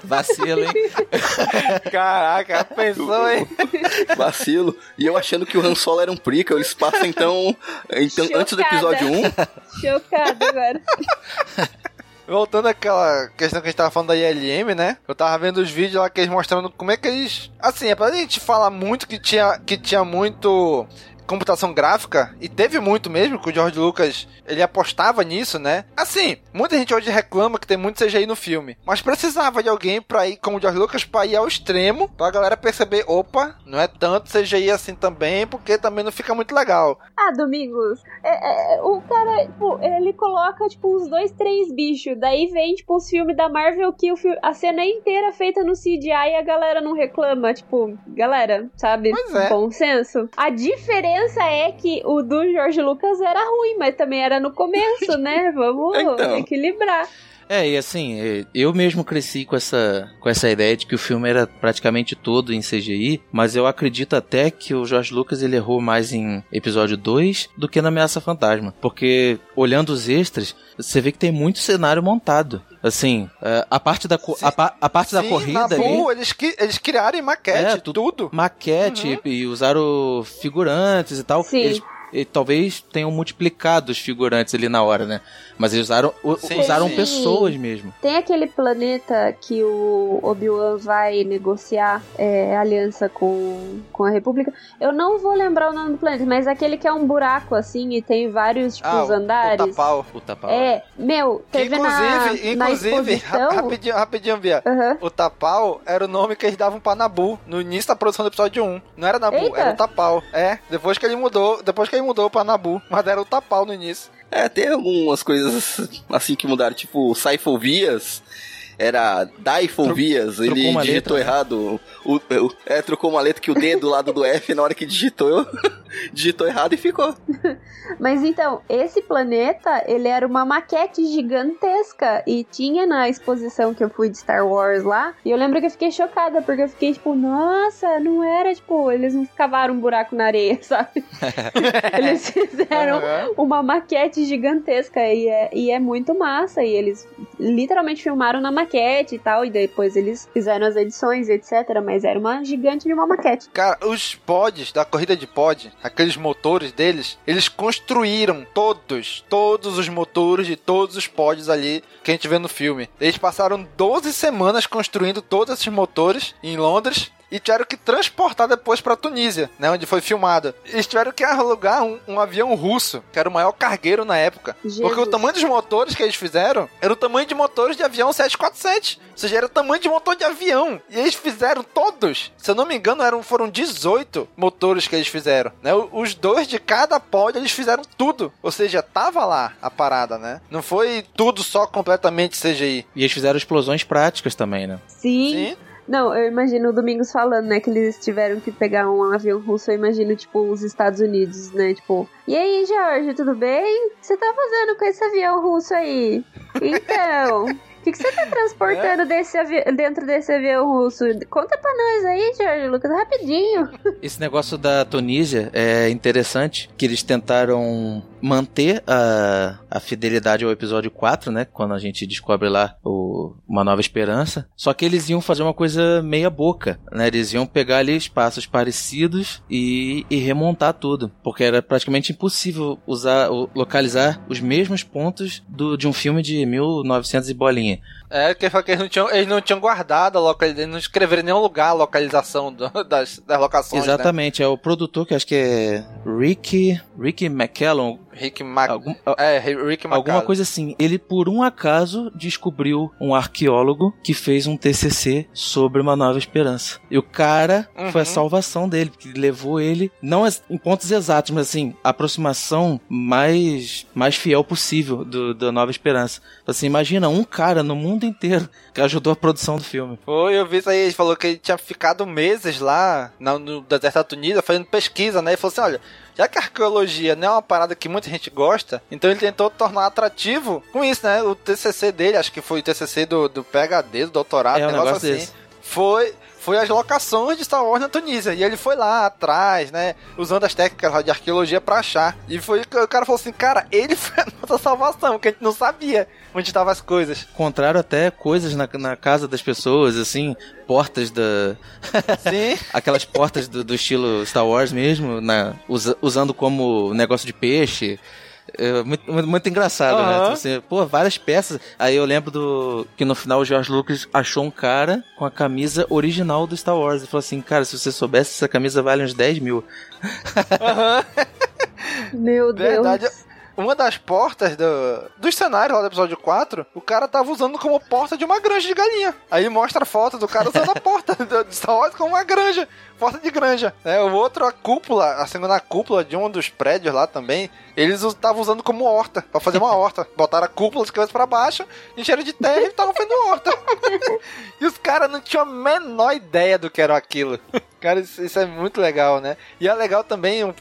Vacilo, hein? Caraca, pensou, hein? Vacilo. E eu achando que o Han Solo era um prequel, eles passam então, então antes do episódio 1. Chocado agora. Voltando àquela questão que a gente tava falando da ILM, né? Eu tava vendo os vídeos lá que eles mostrando como é que eles. Assim, é pra gente falar muito que tinha, que tinha muito computação gráfica, e teve muito mesmo, que o George Lucas, ele apostava nisso, né? Assim, muita gente hoje reclama que tem muito CGI no filme, mas precisava de alguém pra ir, como o George Lucas, pra ir ao extremo, pra galera perceber, opa, não é tanto CGI assim também, porque também não fica muito legal. Ah, Domingos, é, é, o cara, tipo, ele coloca, tipo, uns dois, três bichos, daí vem, tipo, os filmes da Marvel que o a cena inteira feita no CGI e a galera não reclama, tipo, galera, sabe? Pois é. Bom senso. A diferença diferença é que o do Jorge Lucas era ruim, mas também era no começo, né? Vamos então. equilibrar. É, e assim, é, eu mesmo cresci com essa, com essa ideia de que o filme era praticamente todo em CGI, mas eu acredito até que o George Lucas ele errou mais em episódio 2 do que na Ameaça Fantasma. Porque, olhando os extras, você vê que tem muito cenário montado. Assim, é, a parte da, a, a, parte Sim, da corrida ali... eles, eles criaram em maquete, é, tudo. Maquete, uhum. e usaram figurantes e tal. Sim. Eles e talvez tenham multiplicado os figurantes ali na hora, né? Mas eles usaram, sim, usaram sim. pessoas mesmo. Tem aquele planeta que o Obi-Wan vai negociar é, aliança com, com a República. Eu não vou lembrar o nome do planeta, mas é aquele que é um buraco assim e tem vários tipo, ah, andares. O Tapau. O Tapau. É, meu, teve inclusive, na, inclusive, na exposição... rapidinho, rapidinho, Bia. Uhum. O Tapau era o nome que eles davam pra Nabu no início da produção do episódio 1. Não era Nabu, Eita. era o Tapau. É, depois que ele mudou, depois que mudou pra Nabu, mas era o Tapau no início. É, tem algumas coisas assim que mudaram, tipo Saifovias era Daifovias, ele digitou letra, né? errado. O, o, é, trocou uma letra que o D do lado do F, na hora que digitou, digitou errado e ficou. Mas então, esse planeta, ele era uma maquete gigantesca e tinha na exposição que eu fui de Star Wars lá, e eu lembro que eu fiquei chocada, porque eu fiquei tipo, nossa, não era, tipo, eles não cavaram um buraco na areia, sabe? eles fizeram uhum. uma maquete gigantesca e é, e é muito massa, e eles literalmente filmaram na maquete maquete e tal, e depois eles fizeram as edições, etc. Mas era uma gigante de uma maquete. Cara, os pods da corrida de pod, aqueles motores deles, eles construíram todos, todos os motores de todos os pods ali que a gente vê no filme. Eles passaram 12 semanas construindo todos esses motores em Londres e tiveram que transportar depois para Tunísia, né, onde foi filmado. Eles tiveram que alugar um, um, avião russo, que era o maior cargueiro na época. Jesus. Porque o tamanho dos motores que eles fizeram era o tamanho de motores de avião 747. Ou seja, era o tamanho de motor de avião. E eles fizeram todos. Se eu não me engano, eram, foram 18 motores que eles fizeram. Né? Os dois de cada pod, eles fizeram tudo. Ou seja, tava lá a parada, né? Não foi tudo só completamente CGI. E eles fizeram explosões práticas também, né? Sim. Sim. Não, eu imagino o Domingos falando, né, que eles tiveram que pegar um avião russo, eu imagino, tipo, os Estados Unidos, né, tipo, e aí, Jorge, tudo bem? O que você tá fazendo com esse avião russo aí? Então, o que, que você tá transportando é? desse dentro desse avião russo? Conta pra nós aí, Jorge Lucas, rapidinho. Esse negócio da Tunísia é interessante, que eles tentaram manter a, a fidelidade ao episódio 4, né? Quando a gente descobre lá o, Uma Nova Esperança. Só que eles iam fazer uma coisa meia boca, né? Eles iam pegar ali espaços parecidos e, e remontar tudo. Porque era praticamente impossível usar, localizar os mesmos pontos do, de um filme de 1900 e bolinha. É, que eles não tinham, eles não tinham guardado a localização, não escreveram em nenhum lugar a localização do, das, das locações. Né? Exatamente, né? é o produtor que acho que é Rick, Rick McKellon, Rick Mac... Algum, é, Rick Alguma coisa assim. Ele, por um acaso, descobriu um arqueólogo que fez um TCC sobre uma nova esperança. E o cara uhum. foi a salvação dele, porque levou ele, não em pontos exatos, mas assim, a aproximação mais, mais fiel possível do, da nova esperança. Assim, imagina um cara no mundo inteiro que ajudou a produção do filme. Foi, eu vi isso aí, ele falou que ele tinha ficado meses lá no, deserto da Tunísia fazendo pesquisa, né? E falou assim, olha, já que a arqueologia não é uma parada que muita gente gosta, então ele tentou tornar atrativo com isso, né? O TCC dele, acho que foi o TCC do, do PHD, do doutorado, é, um negócio, negócio assim. Desse. Foi foi as locações de Star Wars na Tunísia. E ele foi lá atrás, né? Usando as técnicas de arqueologia para achar. E foi o cara falou assim: cara, ele foi a nossa salvação, que a gente não sabia onde estavam as coisas. Encontraram até coisas na, na casa das pessoas, assim, portas da. Sim. Aquelas portas do, do, estilo Star Wars mesmo, na, usa, usando como negócio de peixe. É, muito, muito, engraçado, uhum. né? Você, pô, várias peças. Aí eu lembro do que no final o George Lucas achou um cara com a camisa original do Star Wars. e falou assim: Cara, se você soubesse, essa camisa vale uns 10 mil. Uhum. Meu Deus. Verdade uma das portas do, dos cenários lá do episódio 4, o cara tava usando como porta de uma granja de galinha. Aí mostra a foto do cara usando a porta do Star Wars como uma granja. Porta de granja. É, o outro, a cúpula, a segunda cúpula de um dos prédios lá também, eles estavam usando como horta, para fazer uma horta. Botaram a cúpula de cabeça pra baixo, encheram de terra e estavam fazendo horta. e os caras não tinham a menor ideia do que era aquilo. Cara, isso, isso, é muito legal, né? E é legal também,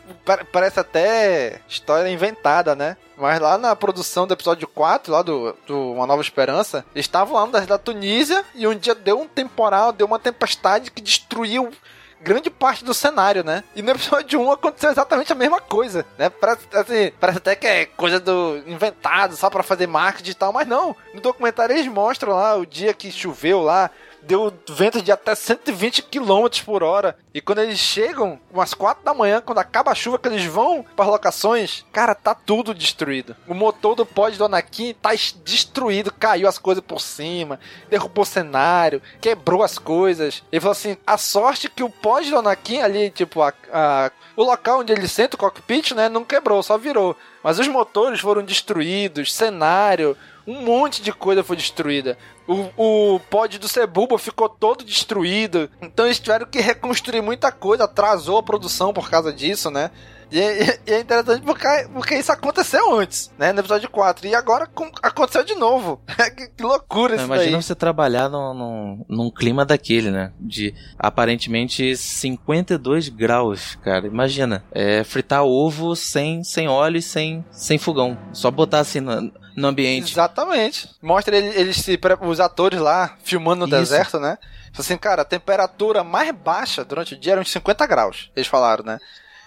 parece até história inventada, né? Mas lá na produção do episódio 4, lá do, do Uma Nova Esperança, estavam lá da Tunísia e um dia deu um temporal, deu uma tempestade que destruiu grande parte do cenário, né? E no episódio 1 aconteceu exatamente a mesma coisa, né? Parece, assim, parece até que é coisa do inventado só para fazer marketing e tal, mas não. No documentário eles mostram lá o dia que choveu lá, deu vento de até 120 km por hora. E quando eles chegam, umas 4 da manhã, quando acaba a chuva, que eles vão para as locações, cara, tá tudo destruído. O motor do pod do Anakin tá destruído, caiu as coisas por cima, derrubou o cenário, quebrou as coisas. Ele falou assim: a sorte que o pod do Anakin ali, tipo, a, a o local onde ele senta, o cockpit, né, não quebrou, só virou. Mas os motores foram destruídos, cenário, um monte de coisa foi destruída. O, o pod do Cebuba ficou todo destruído. Então eles tiveram que reconstruir muita coisa. Atrasou a produção por causa disso, né? E é, e é, interessante porque, porque isso aconteceu antes, né? No episódio 4. E agora com, aconteceu de novo. que, que, loucura isso Imagina daí. você trabalhar num, num, num, clima daquele, né? De aparentemente 52 graus, cara. Imagina. É fritar ovo sem, sem óleo e sem, sem fogão. Só botar assim no, no ambiente. Exatamente. Mostra eles, eles os atores lá filmando no Isso. deserto, né? Assim, cara, a temperatura mais baixa durante o dia era uns 50 graus, eles falaram, né?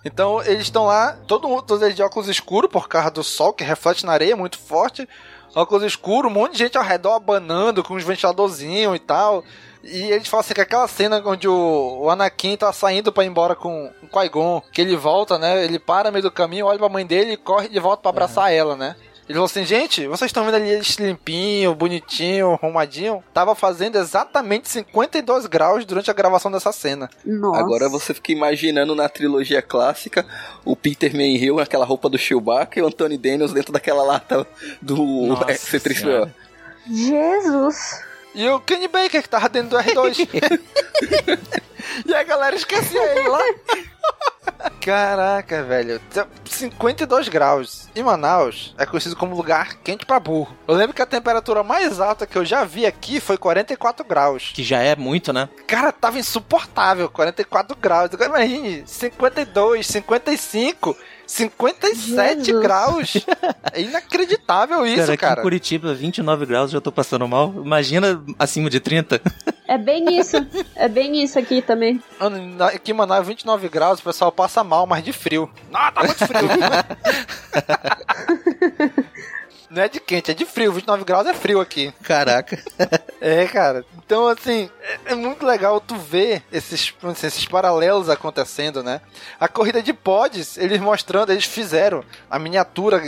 Então eles estão lá, todo mundo, todos eles de óculos escuros por causa do sol que reflete na areia muito forte. Óculos escuros, um monte de gente ao redor abanando com uns ventiladorzinhos e tal. E eles falam assim que aquela cena onde o, o Anakin tá saindo para ir embora com o Qui-Gon, que ele volta, né? Ele para no meio do caminho, olha pra mãe dele e corre de volta para abraçar uhum. ela, né? Ele falou assim, gente, vocês estão vendo ali eles limpinho, bonitinho, arrumadinho? Tava fazendo exatamente 52 graus durante a gravação dessa cena. Nossa. Agora você fica imaginando na trilogia clássica o Peter Mayhew naquela roupa do Chewbacca e o Anthony Daniels dentro daquela lata do C-3PO. Jesus! E o Kenny Baker que tava dentro do R2. e a galera esquecia ele lá. Caraca, velho. 52 graus. Em Manaus é conhecido como lugar quente pra burro. Eu lembro que a temperatura mais alta que eu já vi aqui foi 44 graus. Que já é muito, né? Cara, tava insuportável. 44 graus. Imagine, 52, 55. 57 Jesus. graus. É inacreditável isso, cara. cara. Aqui em Curitiba, 29 graus, já tô passando mal. Imagina acima de 30. É bem isso. É bem isso aqui também. Aqui em Manaus, 29 graus, o pessoal passa mal, mas de frio. Ah, tá muito frio. Não é de quente, é de frio. 29 graus é frio aqui. Caraca. é, cara. Então, assim, é, é muito legal tu ver esses, assim, esses paralelos acontecendo, né? A corrida de pods, eles mostrando, eles fizeram a miniatura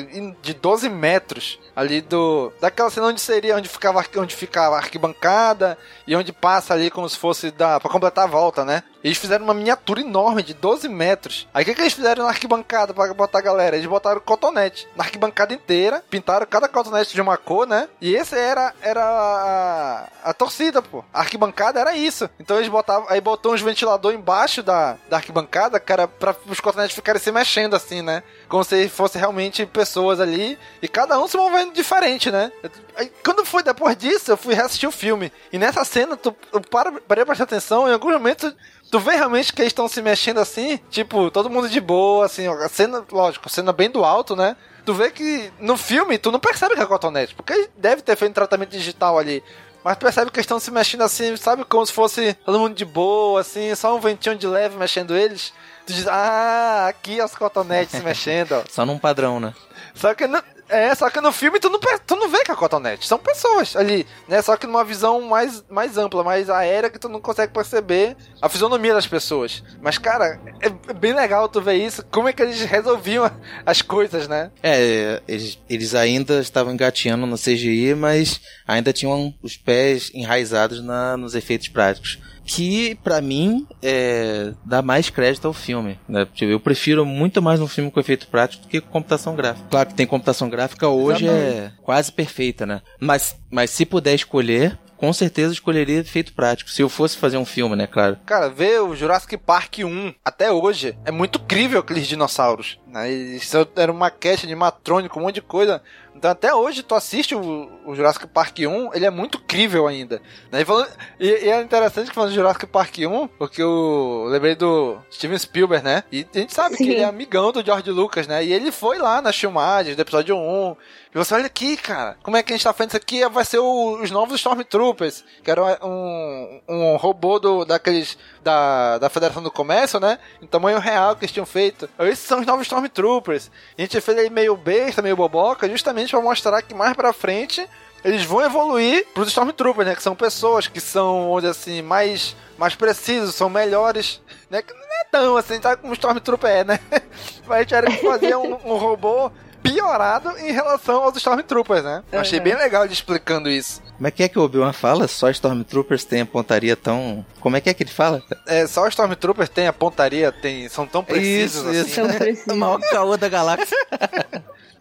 de 12 metros ali do daquela cena onde seria onde ficava onde ficava a arquibancada e onde passa ali como se fosse da para completar a volta, né? Eles fizeram uma miniatura enorme de 12 metros. Aí o que, que eles fizeram na arquibancada para botar a galera? Eles botaram cotonete na arquibancada inteira, pintaram cada cotonete de uma cor, né? E esse era era a, a torcida, pô. A arquibancada era isso. Então eles botavam aí botou uns ventilador embaixo da, da arquibancada, cara, para os cotonetes ficarem se mexendo assim, né? Como se fosse realmente pessoas ali e cada um se movendo diferente, né? Aí, quando foi depois disso, eu fui reassistir o filme. E nessa cena, tu, eu para, parei pra prestar atenção, em algum momento tu vê realmente que eles estão se mexendo assim, tipo, todo mundo de boa, assim, a cena, lógico, cena bem do alto, né? Tu vê que no filme tu não percebe que é cotonete, porque deve ter feito um tratamento digital ali. Mas tu percebe que eles estão se mexendo assim, sabe? Como se fosse todo mundo de boa, assim, só um ventinho de leve mexendo eles. Tu diz, ah, aqui as cotonetes se mexendo. Só num padrão, né? Só que é, só que no filme tu não, tu não vê que é cotonete. São pessoas ali, né? Só que numa visão mais, mais ampla, mais aérea, que tu não consegue perceber a fisionomia das pessoas. Mas, cara, é bem legal tu ver isso. Como é que eles resolviam as coisas, né? É, eles, eles ainda estavam engateando no CGI, mas ainda tinham os pés enraizados na, nos efeitos práticos que para mim é, dá mais crédito ao filme. Né? Tipo, eu prefiro muito mais um filme com efeito prático do que com computação gráfica. Claro que tem computação gráfica hoje Exatamente. é quase perfeita, né? Mas, mas se puder escolher, com certeza escolheria efeito prático. Se eu fosse fazer um filme, né, claro. Cara, ver o Jurassic Park 1 até hoje é muito crível aqueles dinossauros. Isso era uma maquete animatrônico, um monte de coisa. Então até hoje tu assiste o, o Jurassic Park 1, ele é muito crível ainda. Né? E, falando, e, e, é interessante que falando de Jurassic Park 1, porque eu lembrei do Steven Spielberg, né? E a gente sabe Sim. que ele é amigão do George Lucas, né? E ele foi lá nas filmagens do episódio 1. E você olha aqui, cara, como é que a gente tá fazendo isso aqui? Vai ser o, os novos Stormtroopers, que era um, um robô do, daqueles da, da Federação do Comércio, né? Em tamanho real que eles tinham feito. Esses são os novos Stormtroopers. A gente fez ele meio besta, meio boboca, justamente para mostrar que mais pra frente eles vão evoluir pros Stormtroopers, né? Que são pessoas que são, onde assim, mais, mais precisos, são melhores, né? Que não é tão assim, tá como Stormtrooper é, né? Mas era que fazer um, um robô piorado em relação aos Stormtroopers, né? Eu achei bem legal ele explicando isso. Como é que é que o Obi-Wan fala? Só Stormtroopers têm a pontaria tão. Como é que é que ele fala? É, só Stormtroopers têm a pontaria, tem... são tão precisos isso, assim. Isso. São precisos. o maior caô da galáxia.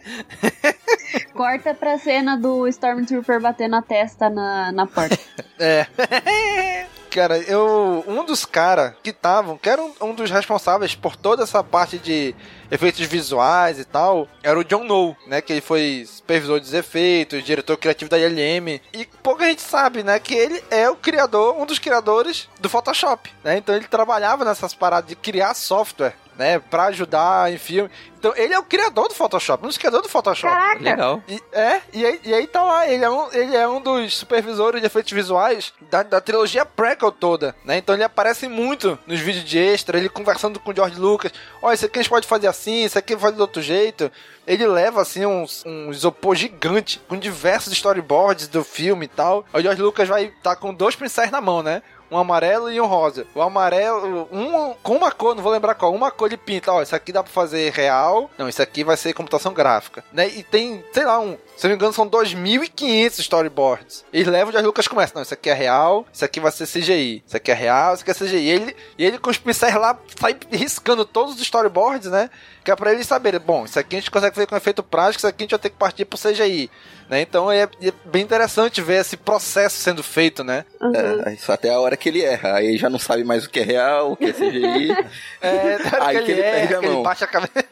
Corta pra cena do Stormtrooper batendo a testa na, na porta. é. cara, eu. Um dos caras que estavam, que era um, um, dos responsáveis por toda essa parte de efeitos visuais e tal, era o John No, né? Que ele foi supervisor dos efeitos, diretor criativo da ILM. E pouca gente sabe, né? Que ele é o criador, um dos criadores do Photoshop, né? Então ele trabalhava nessas paradas de criar software né, para ajudar em filme. Então, ele é o criador do Photoshop, um dos criadores do Photoshop. Caraca. Legal. E, é, e aí, e aí tá lá, ele é, um, ele é um dos supervisores de efeitos visuais da, da trilogia prequel toda, né? Então ele aparece muito nos vídeos de extra, ele conversando com o George Lucas. Ó, oh, isso aqui a gente pode fazer assim, isso aqui faz de outro jeito. Ele leva, assim, um, um isopor gigante com diversos storyboards do filme e tal. O George Lucas vai estar tá com dois pincéis na mão, né? Um amarelo e um rosa. O amarelo, um com uma cor, não vou lembrar qual, uma cor ele pinta, ó, isso aqui dá pra fazer real, não, isso aqui vai ser computação gráfica, né? E tem, sei lá, um, se não me engano, são 2.500 storyboards. Eles levam o George Lucas começa, não, isso aqui é real, isso aqui vai ser CGI, isso aqui é real, isso aqui é CGI. E ele, e ele com os pincéis lá, sai riscando todos os storyboards, né? Que é pra eles saberem, bom, isso aqui a gente consegue fazer com efeito prático, isso aqui a gente vai ter que partir pro CGI. Né? Então é, é, bem interessante ver esse processo sendo feito, né? Uhum. É, isso até a hora que ele erra. Aí já não sabe mais o que é real, o que é CGI. é, aí que, que ele, ele erra, perde a mão. Ele baixa a cabeça.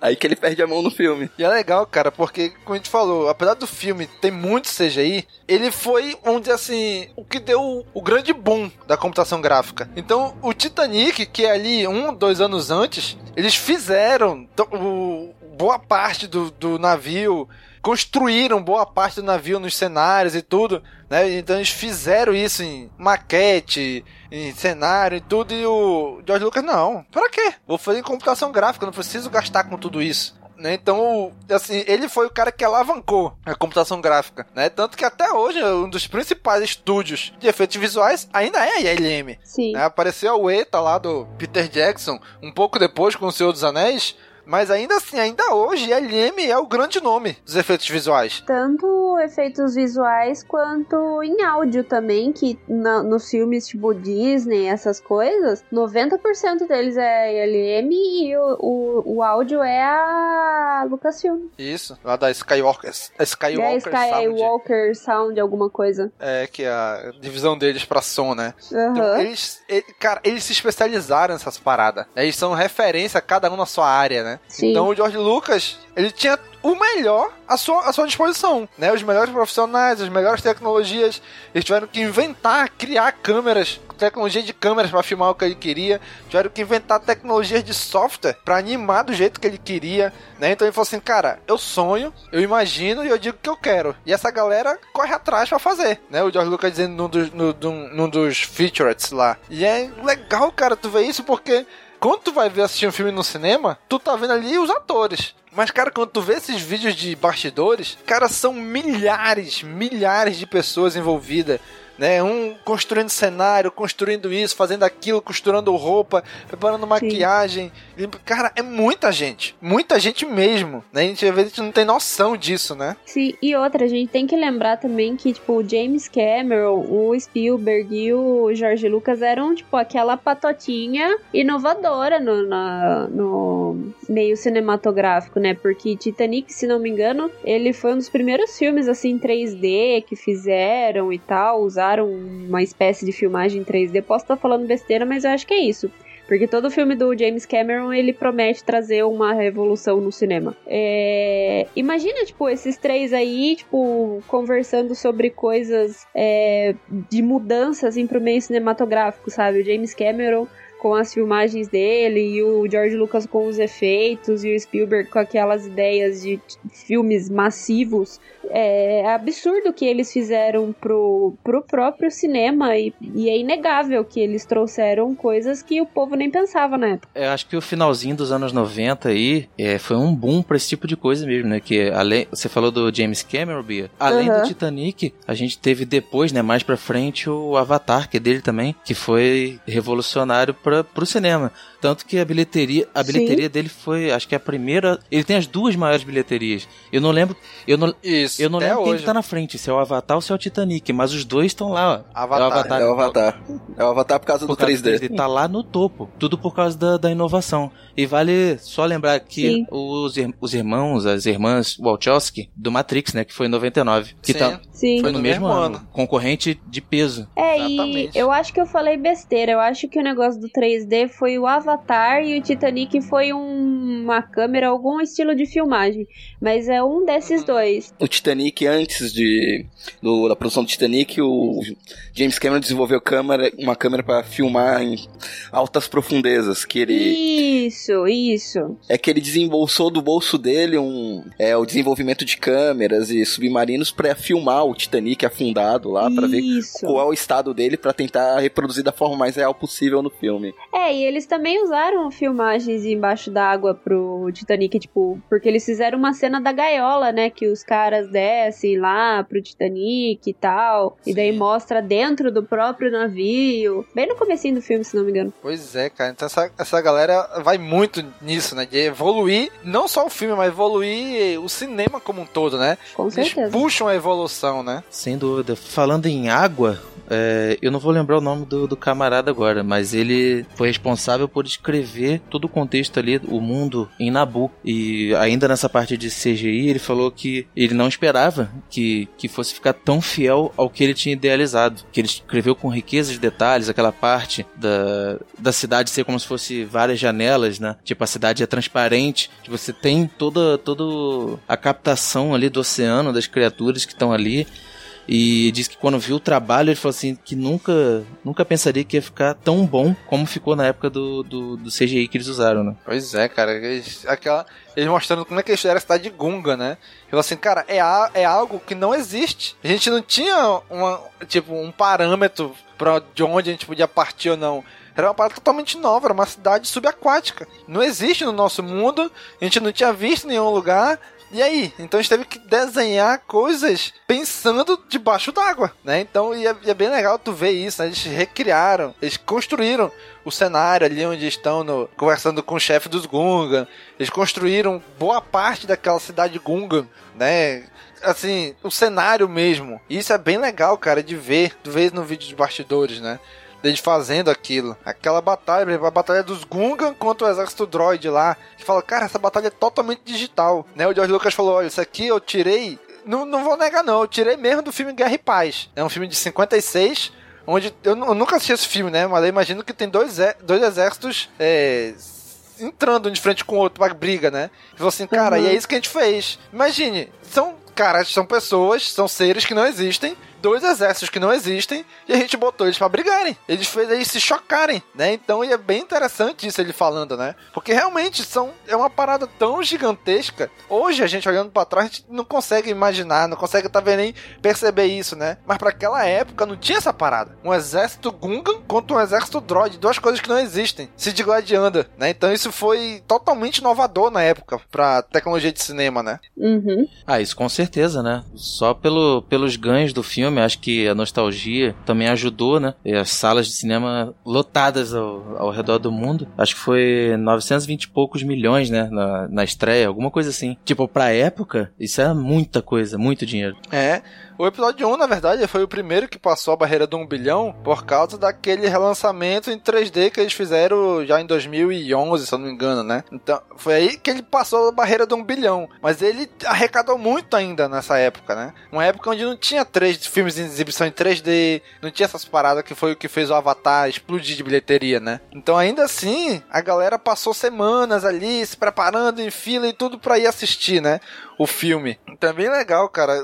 Aí que ele perde a mão no filme. E é legal, cara, porque, como a gente falou, apesar do filme ter muito CGI, ele foi, dizer assim, o que deu o grande boom da computação gráfica. Então, o Titanic, que é ali um, dois anos antes, eles fizeram o, boa parte do, do navio construíram boa parte do navio nos cenários e tudo, né? Então eles fizeram isso em maquete, em cenário e tudo, e o George Lucas, não, para quê? Vou fazer em computação gráfica, não preciso gastar com tudo isso. né? Então, assim, ele foi o cara que alavancou a computação gráfica, né? Tanto que até hoje um dos principais estúdios de efeitos visuais ainda é a ILM. Sim. Né? Apareceu o ETA lá do Peter Jackson um pouco depois com o Senhor dos Anéis, mas ainda assim, ainda hoje, LM é o grande nome dos efeitos visuais. Tanto efeitos visuais quanto em áudio também, que na, nos filmes tipo Disney, essas coisas, 90% deles é LM e o, o, o, áudio é a Lucasfilm. Isso, lá da Skywalker. A Skywalker, é Skywalker Sound. Sound, alguma coisa. É, que é a divisão deles pra som, né? Uhum. Então, eles, ele, cara, eles se especializaram nessas paradas. Eles são referência, cada um na sua área, né? Sim. Então o George Lucas, ele tinha o melhor à sua, à sua disposição, né? Os melhores profissionais, as melhores tecnologias. Eles tiveram que inventar, criar câmeras, tecnologia de câmeras para filmar o que ele queria. Tiveram que inventar tecnologias de software para animar do jeito que ele queria, né? Então ele falou assim, cara, eu sonho, eu imagino e eu digo que eu quero. E essa galera corre atrás para fazer, né? O George Lucas dizendo num dos, num, num dos featurettes lá. E é legal, cara, tu ver isso porque quando tu vai ver assistir um filme no cinema, tu tá vendo ali os atores. Mas, cara, quando tu vê esses vídeos de bastidores, cara, são milhares, milhares de pessoas envolvidas né? Um construindo cenário, construindo isso, fazendo aquilo, costurando roupa, preparando maquiagem. E, cara, é muita gente. Muita gente mesmo, né? A gente, às vezes, não tem noção disso, né? Sim, e outra, a gente tem que lembrar também que, tipo, o James Cameron, o Spielberg e o George Lucas eram, tipo, aquela patotinha inovadora no, na, no meio cinematográfico, né? Porque Titanic, se não me engano, ele foi um dos primeiros filmes, assim, 3D que fizeram e tal, usaram uma espécie de filmagem em 3D. Posso estar falando besteira, mas eu acho que é isso. Porque todo filme do James Cameron, ele promete trazer uma revolução no cinema. É... Imagina, tipo, esses três aí, tipo, conversando sobre coisas é, de mudanças, assim, pro meio cinematográfico, sabe? O James Cameron com as filmagens dele e o George Lucas com os efeitos e o Spielberg com aquelas ideias de filmes massivos é absurdo que eles fizeram pro, pro próprio cinema e, e, é inegável que eles trouxeram coisas que o povo nem pensava na época. Eu acho que o finalzinho dos anos 90 aí é, foi um boom pra esse tipo de coisa mesmo, né? Que além, você falou do James Cameron, Bia. Além uhum. do Titanic, a gente teve depois, né, mais pra frente, o Avatar, que é dele também, que foi revolucionário para pro cinema. Tanto que a bilheteria, a bilheteria Sim. dele foi, acho que é a primeira. Ele tem as duas maiores bilheterias. Eu não lembro. Eu não, Isso, eu não lembro hoje. quem tá na frente, se é o Avatar ou se é o Titanic, mas os dois estão lá. Avatar. É o Avatar. É o Avatar, é o Avatar por causa por do causa 3D. 3D. Tá lá no topo. Tudo por causa da, da inovação. E vale só lembrar que os, os irmãos, as irmãs Wachowski, do Matrix, né? Que foi em 99. Que Sim. Tá, Sim. Foi no, no mesmo, mesmo ano. ano. Concorrente de peso. É, Exatamente. e eu acho que eu falei besteira. Eu acho que o negócio do 3D foi o Avatar e o Titanic foi um, uma câmera, algum estilo de filmagem. Mas é um desses dois. O Titanic, antes de do, da produção do Titanic, o James Cameron desenvolveu câmera, uma câmera para filmar em altas profundezas. Que ele. Isso, isso. É que ele desembolsou do bolso dele um, é, o desenvolvimento de câmeras e submarinos para filmar o Titanic afundado lá, para ver qual é o estado dele, para tentar reproduzir da forma mais real possível no filme. É, e eles também usaram filmagens embaixo d'água pro Titanic, tipo, porque eles fizeram uma cena da gaiola, né? Que os caras descem lá pro Titanic e tal. Sim. E daí mostra dentro do próprio navio. Bem no comecinho do filme, se não me engano. Pois é, cara. Então essa, essa galera vai muito nisso, né? De evoluir, não só o filme, mas evoluir o cinema como um todo, né? Com Eles certeza. puxam a evolução, né? Sem dúvida. Falando em água, é, eu não vou lembrar o nome do, do, camarada agora, mas ele foi responsável por escrever todo o contexto ali, o mundo em Nabu. E ainda nessa parte de CGI, ele falou que ele não esperava que, que fosse ficar tão fiel ao que ele tinha idealizado. Que ele escreveu com riqueza de detalhes, aquela parte da, da cidade ser como se fosse várias janelas, né? Tipo, a cidade é transparente, você tem toda, toda a captação ali do oceano, das criaturas que estão ali. E diz que quando viu o trabalho, ele falou assim que nunca, nunca pensaria que ia ficar tão bom como ficou na época do, do, do CGI que eles usaram, né? Pois é, cara. Eles, aquela, eles mostrando como é que eles fizeram a cidade de Gunga, né? Ele falou assim, cara, é, a, é algo que não existe. A gente não tinha uma, tipo, um parâmetro pra de onde a gente podia partir ou não. Era uma parada totalmente nova, era uma cidade subaquática. Não existe no nosso mundo, a gente não tinha visto em nenhum lugar. E aí? Então a gente teve que desenhar coisas pensando debaixo d'água, né? Então e é, e é, bem legal tu ver isso, né? Eles recriaram, eles construíram o cenário ali onde estão no, conversando com o chefe dos Gungan. Eles construíram boa parte daquela cidade Gungan, né? Assim, o cenário mesmo. E isso é bem legal, cara, de ver. Tu vê no vídeo de bastidores, né? Deles fazendo aquilo. Aquela batalha, a batalha dos Gungan contra o exército droid lá. Que fala, cara, essa batalha é totalmente digital. Né? O George Lucas falou: olha, isso aqui eu tirei. Não, não vou negar, não. Eu tirei mesmo do filme Guerra e Paz. É um filme de 56. Onde eu, eu nunca assisti esse filme, né? Mas eu imagino que tem dois, dois exércitos é, entrando de frente com o outro pra briga, né? E falou assim, cara, uhum. e é isso que a gente fez. Imagine, são caras, são pessoas, são seres que não existem, dois exércitos que não existem e a gente botou eles para brigarem. Eles fez eles se chocarem, né? Então e é bem interessante isso ele falando, né? Porque realmente são é uma parada tão gigantesca. Hoje a gente olhando para trás a gente não consegue imaginar, não consegue talvez nem perceber isso, né? Mas para aquela época não tinha essa parada. Um exército Gungan contra um exército Droid, duas coisas que não existem, se digladiando, né? Então isso foi totalmente inovador na época para tecnologia de cinema, né? Uhum. Ah, isso com certeza, né? Só pelo, pelos ganhos do filme filme, acho que a nostalgia também ajudou, né? E as salas de cinema lotadas ao, ao redor do mundo. Acho que foi 920 e poucos milhões, né? Na, na estreia, alguma coisa assim. Tipo, pra época, isso era muita coisa, muito dinheiro. É. O episódio 1, na verdade, foi o primeiro que passou a barreira do 1 bilhão por causa daquele relançamento em 3D que eles fizeram já em 2011, se eu não me engano, né? Então, foi aí que ele passou a barreira do 1 bilhão. Mas ele arrecadou muito ainda nessa época, né? Uma época onde não tinha três filmes em exibição em 3D, não tinha essas paradas que foi o que fez o Avatar explodir de bilheteria, né? Então, ainda assim, a galera passou semanas ali se preparando em fila e tudo para ir assistir, né? o filme. Então é bem legal, cara.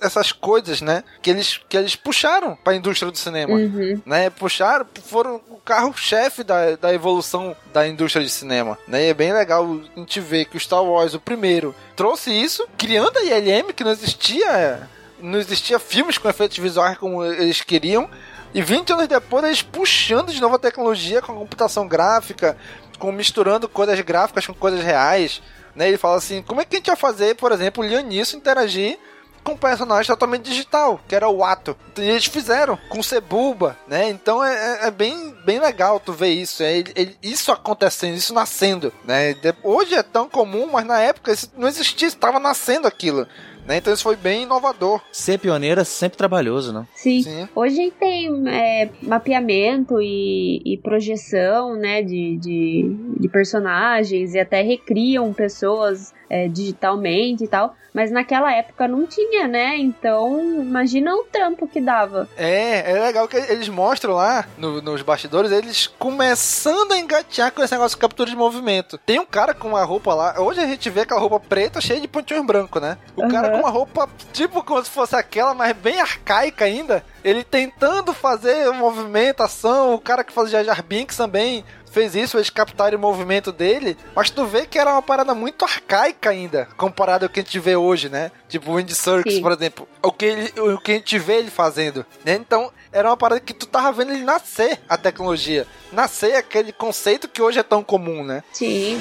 Essas coisas, né? Que eles, que eles puxaram pra indústria do cinema. Uhum. Né? Puxaram, foram o carro-chefe da, da evolução da indústria de cinema. Né? E é bem legal a gente ver que o Star Wars, o primeiro, trouxe isso, criando a ILM, que não existia. Não existia filmes com efeitos visuais como eles queriam. E 20 anos depois, eles puxando de nova tecnologia com computação gráfica, com misturando coisas gráficas com coisas reais. Né? Ele fala assim: como é que a gente ia fazer, por exemplo, o Lianisso interagir com um personagem totalmente digital, que era o Ato. E eles fizeram com o Cebuba, né? Então é, é, é, bem, bem legal tu ver isso, é, isso acontecendo, isso nascendo, né? Hoje é tão comum, mas na época isso não existia, estava nascendo aquilo. Né? Então isso foi bem inovador. Ser pioneiro é sempre trabalhoso, né? Sim. Sim. Hoje tem é, mapeamento e, e, projeção né, de, de, de, personagens e até recriam pessoas é, digitalmente e tal. Mas naquela época não tinha, né? Então, imagina o trampo que dava. É, é legal que eles mostram lá no, nos bastidores, eles começando a engatear com esse negócio de captura de movimento. Tem um cara com uma roupa lá, hoje a gente vê aquela roupa preta cheia de pontinhos brancos, né? O uhum. cara com uma roupa tipo como se fosse aquela, mas bem arcaica ainda. Ele tentando fazer movimentação, o cara que fazia Jar Binks também fez isso, eles captaram o movimento dele, mas tu vê que era uma parada muito arcaica ainda, comparado ao que a gente vê hoje, né? Tipo o Circus, Sim. por exemplo. O que, ele, o que a gente vê ele fazendo, né? Então, era uma parada que tu tava vendo ele nascer, a tecnologia. Nascer aquele conceito que hoje é tão comum, né? Sim.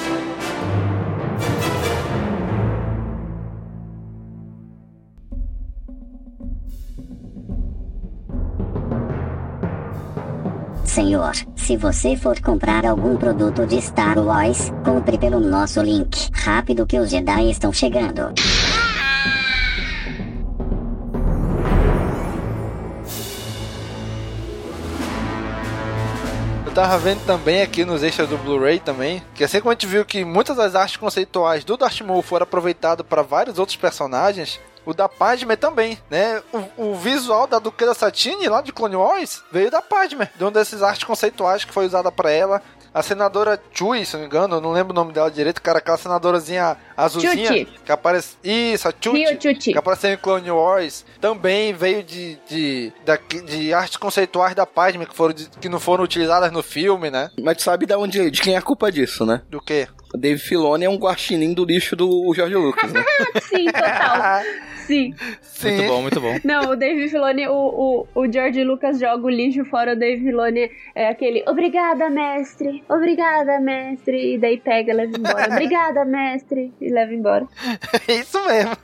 Senhor, se você for comprar algum produto de Star Wars, compre pelo nosso link. Rápido que os Jedi estão chegando. Tava vendo também aqui nos extras do Blu-ray também, que assim como a gente viu que muitas das artes conceituais do Darth Maul foram aproveitadas para vários outros personagens, o da Padme também, né? O, o visual da Duquesa Satine, lá de Clone Wars, veio da Padme, de um desses artes conceituais que foi usada para ela. A senadora Chui, se não me engano, eu não lembro o nome dela direito, cara, aquela senadorazinha azulzinha Chuchi. que aparece. Isso, a Chuchi, Chuchi. que apareceu em Clone Wars, também veio de, de, de, de artes conceituais da Padme que, foram que não foram utilizadas no filme, né? Mas tu sabe de onde, de quem é a culpa disso, né? Do quê? Dave Filoni é um guaxinim do lixo do Jorge Lucas, né? Sim, total. Sim. Sim. Muito bom, muito bom. Não, o Dave Filoni, o, o, o George Lucas joga o lixo fora, o Dave Filoni é aquele obrigada, mestre, obrigada, mestre, e daí pega e leva embora. Obrigada, mestre, e leva embora. Isso mesmo.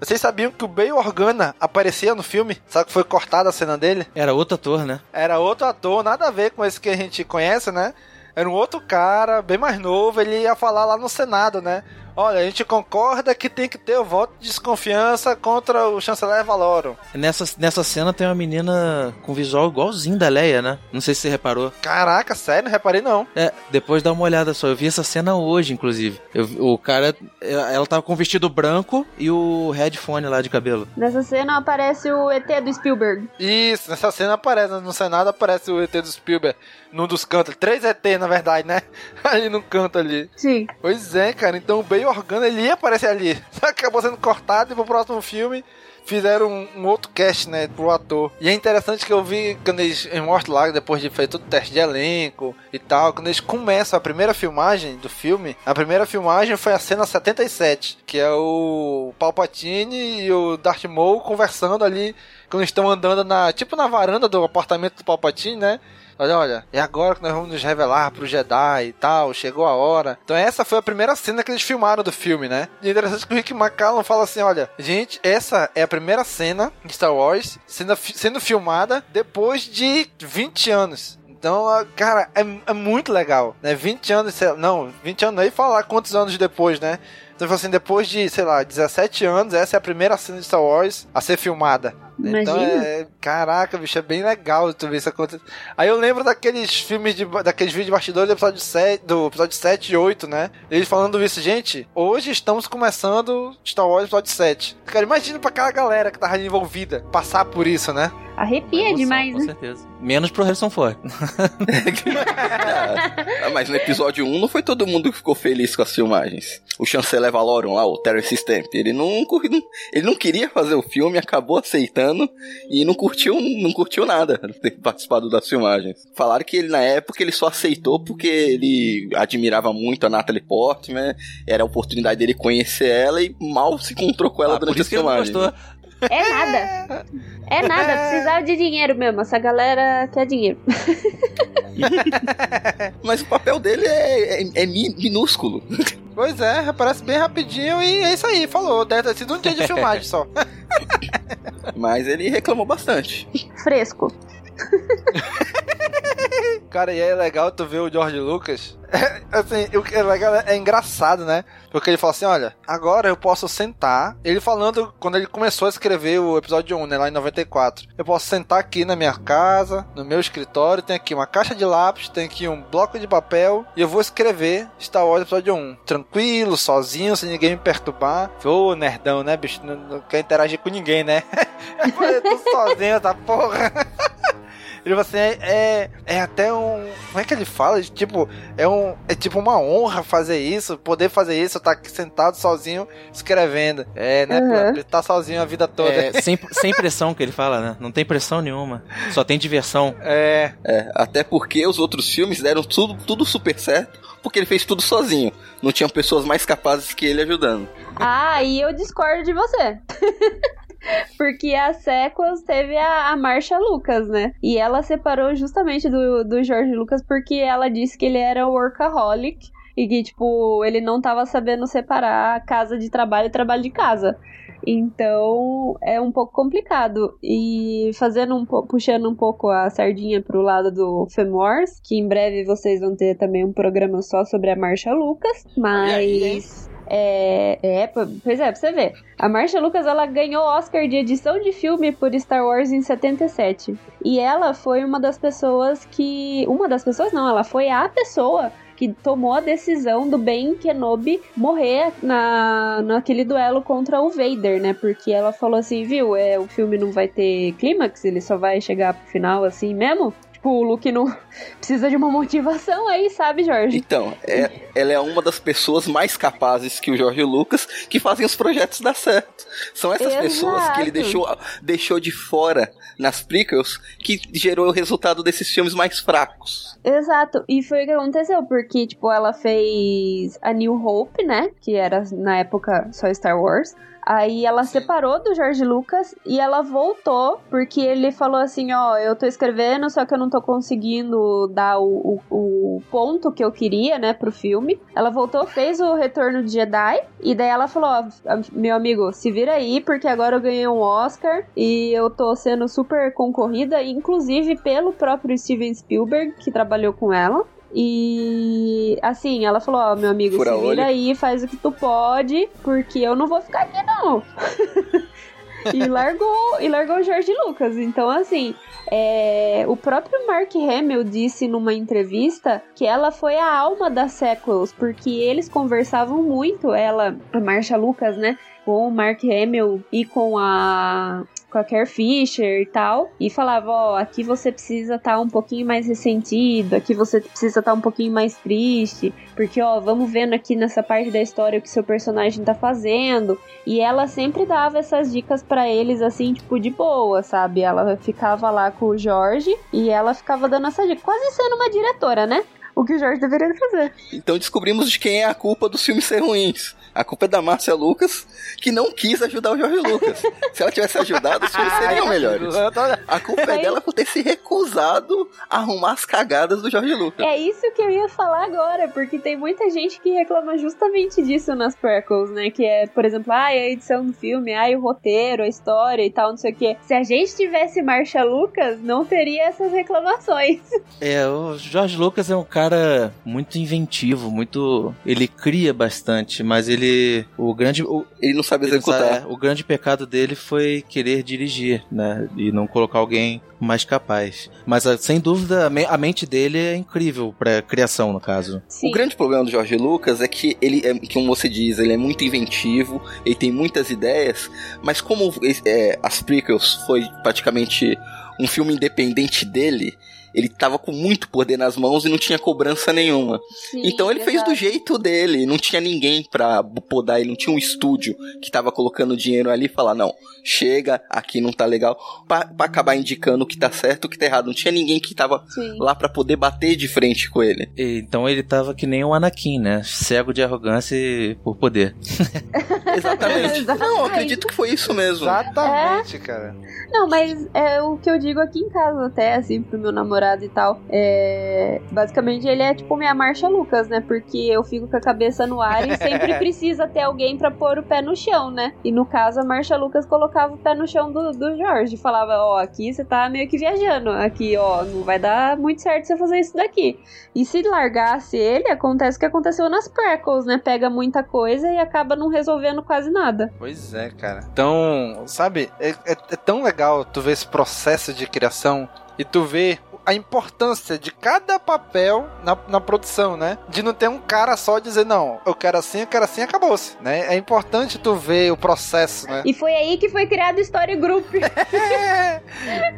Vocês sabiam que o Bale Organa aparecia no filme? Sabe que foi cortada a cena dele? Era outro ator, né? Era outro ator, nada a ver com esse que a gente conhece, né? Era um outro cara, bem mais novo, ele ia falar lá no Senado, né? Olha, a gente concorda que tem que ter o voto de desconfiança contra o chanceler Valorum. Nessa, nessa cena tem uma menina com visual igualzinho da Leia, né? Não sei se você reparou. Caraca, sério? Não reparei não. É, depois dá uma olhada só. Eu vi essa cena hoje, inclusive. Eu, o cara, ela tava com o vestido branco e o headphone lá de cabelo. Nessa cena aparece o ET do Spielberg. Isso, nessa cena aparece, no Senado aparece o ET do Spielberg num dos cantos. Três ET, na verdade, né? Ali no canto ali. Sim. Pois é, cara. Então o Organa, ele ia aparecer ali. Acabou sendo cortado e pro próximo filme fizeram um, um, outro cast, né, pro ator. E é interessante que eu vi quando eles em lá, depois de feito todo o teste de elenco e tal, quando eles começam a primeira filmagem do filme, a primeira filmagem foi a cena 77, que é o Palpatine e o Darth Maul conversando ali quando estão andando na, tipo na varanda do apartamento do Palpatine, né? Olha, olha, é agora que nós vamos nos revelar pro Jedi e tal, chegou a hora. Então essa foi a primeira cena que eles filmaram do filme, né? E é interessante que o Rick McCallum fala assim, olha, gente, essa é a primeira cena de Star Wars sendo, sendo filmada depois de 20 anos. Então, cara, é, é muito legal, né? 20 anos, não, 20 anos aí falar quantos anos depois, né? Então, assim, depois de, sei lá, 17 anos, essa é a primeira cena de Star Wars a ser filmada. Imagina. Então é. Caraca, bicho, é bem legal tu ver isso acontecer. Aí eu lembro daqueles filmes de. daqueles vídeos de bastidores do episódio 7, do episódio 7 e 8, né? Eles falando isso, gente, hoje estamos começando Star Wars episódio 7. Cara, imagina pra aquela galera que tava envolvida passar por isso, né? Arrepia Emoção, demais, com né? certeza. Menos pro Harrison Ford. Ah, mas no episódio 1 não foi todo mundo que ficou feliz com as filmagens. O chanceler Valorum lá, o Terence Stamp, ele não, ele não queria fazer o filme, acabou aceitando e não curtiu, não curtiu nada ter participado das filmagens. Falaram que ele na época ele só aceitou porque ele admirava muito a Natalie Portman, era a oportunidade dele conhecer ela e mal se encontrou com ela Ah, por durante as que ele não filmagens. gostou. É nada. É nada, precisava de dinheiro mesmo. Essa galera quer dinheiro. Mas o papel dele é, é- é mi- minúsculo. Pois é, aparece bem rapidinho e é isso aí, falou. Deve ter sido um dia de filmagem só. Mas ele reclamou bastante. Fresco. Cara, e é legal tu ver o George Lucas. assim, o que é legal é engraçado, né? Porque ele fala assim: olha, agora eu posso sentar. Ele falando quando ele começou a escrever o episódio 1, né? Lá em 94. Eu posso sentar aqui na minha casa, no meu escritório. Tem aqui uma caixa de lápis, tem aqui um bloco de papel. E eu vou escrever Star Wars episódio 1. Tranquilo, sozinho, sem ninguém me perturbar. Ô, nerdão, né, bicho? Não, não quer interagir com ninguém, né? eu tô sozinho, tá porra. Ele falou assim, é, é, é até um. Como é que ele fala? Tipo, é um. É tipo uma honra fazer isso, poder fazer isso, estar aqui sentado sozinho escrevendo. É, né? Uhum. Ele tá sozinho a vida toda. É, sem, sem pressão que ele fala, né? Não tem pressão nenhuma. Só tem diversão. É. É, até porque os outros filmes deram tudo, tudo super certo, porque ele fez tudo sozinho. Não tinham pessoas mais capazes que ele ajudando. Ah, e eu discordo de você. Porque a Sequels teve a, a Marcia Lucas, né? E ela separou justamente do, do George Lucas porque ela disse que ele era workaholic e que, tipo, ele não tava sabendo separar casa de trabalho e trabalho de casa. Então é um pouco complicado. E fazendo um puxando um pouco a sardinha pro lado do Femwars, que em breve vocês vão ter também um programa só sobre a Marcia Lucas, mas. É, é, po- pois é, pra você ver. A Marcia Lucas ela ganhou Oscar de edição de filme por Star Wars em 77. E ela foi uma das pessoas que. Uma das pessoas não, ela foi a pessoa que tomou a decisão do Ben Kenobi morrer na, naquele duelo contra o Vader, né? Porque ela falou assim, viu, é, o filme não vai ter clímax, ele só vai chegar pro final assim mesmo. Tipo, tipo, o Luke não precisa de uma motivação aí, sabe, Jorge? Então, é, ela é uma das pessoas mais capazes que o Jorge Lucas que fazem os projetos dar certo. São essas Exato. pessoas que ele deixou, deixou de fora nas prequels que gerou o resultado desses filmes mais fracos. Exato, e foi o que aconteceu, porque, tipo, ela fez a New Hope, né? Que era na época só Star Wars. Aí ela separou do George Lucas e ela voltou, porque ele falou assim: Ó, eu tô escrevendo, só que eu não tô conseguindo dar o, o, o ponto que eu queria, né, pro filme. Ela voltou, fez o Retorno de Jedi, e daí ela falou: Ó, meu amigo, se vira aí, porque agora eu ganhei um Oscar e eu tô sendo super concorrida, inclusive pelo próprio Steven Spielberg, que trabalhou com ela. E assim, ela falou: Ó, meu amigo, Fura se vira olho. aí, faz o que tu pode, porque eu não vou ficar aqui, não. e largou e largou o George Lucas. Então, assim, é, o próprio Mark Hamill disse numa entrevista que ela foi a alma das sequels, porque eles conversavam muito, ela, a Marsha Lucas, né? Com o Mark Hamill e com a com a Carrie Fisher e tal, e falava, ó, aqui você precisa estar um pouquinho mais ressentido, aqui você precisa estar um pouquinho mais triste, porque, ó, vamos vendo aqui nessa parte da história o que seu personagem tá fazendo, e ela sempre dava essas dicas para eles, assim, tipo, de boa, sabe? Ela ficava lá com o Jorge, e ela ficava dando essa dica, quase sendo uma diretora, né? O que o Jorge deveria fazer. Então descobrimos de quem é a culpa dos filmes ser ruins. A culpa é da Márcia Lucas, que não quis ajudar o Jorge Lucas. Se ela tivesse ajudado, os filmes seriam melhores. A culpa é dela por ter se recusado a arrumar as cagadas do Jorge Lucas. É isso que eu ia falar agora, porque tem muita gente que reclama justamente disso nas prequels, né? Que é, por exemplo, ah, a edição do filme, ah, o roteiro, a história e tal, não sei o quê. Se a gente tivesse Marcia Lucas, não teria essas reclamações. É, o Jorge Lucas é um cara muito inventivo, muito. Ele cria bastante, mas ele. O grande. O, ele não sabe executar. é, o grande pecado dele foi querer dirigir, né? E não colocar alguém mais capaz. Mas ah, sem dúvida, a me- a mente dele é incrível pra criação, no caso. O grande problema do Jorge Lucas é que ele é, como você diz, ele é muito inventivo, ele tem muitas ideias, mas como é, as prequels foi praticamente um filme independente dele, ele tava com muito poder nas mãos e não tinha cobrança nenhuma. Sim, então ele fez do jeito dele, não tinha ninguém pra podar, ele não tinha um estúdio que tava colocando dinheiro ali e falar, não, chega, aqui não tá legal, pra, pra acabar indicando o que tá certo, o que tá errado. Não tinha ninguém que tava Sim. lá pra poder bater de frente com ele. E- Então ele tava que nem o Anakin, né? Cego de arrogância e por poder. Exatamente. Não, eu acredito que foi isso mesmo. Exatamente, cara. Não, mas é o que eu digo aqui em casa até, assim, pro meu namorado e tal. É... Basicamente, ele é tipo minha Marcha Lucas, né? Porque eu fico com a cabeça no ar e sempre precisa ter alguém pra pôr o pé no chão, né? E no caso, a Marcha Lucas colocava o pé no chão do, do Jorge. Falava, ó, aqui você tá meio que viajando. Aqui, ó, não vai dar muito certo você fazer isso daqui. E se largasse ele, acontece o que aconteceu nas prequels, né? Pega muita coisa e acaba não resolvendo quase nada. Pois é, cara. Então, sabe, é, é- é tão legal tu ver esse processo de criação e tu ver a importância de cada papel na, na produção, né? De não ter um cara só dizer, não, eu quero assim, eu quero assim, acabou-se, né? É importante tu ver o processo, né? E foi aí que foi criado o Story Group.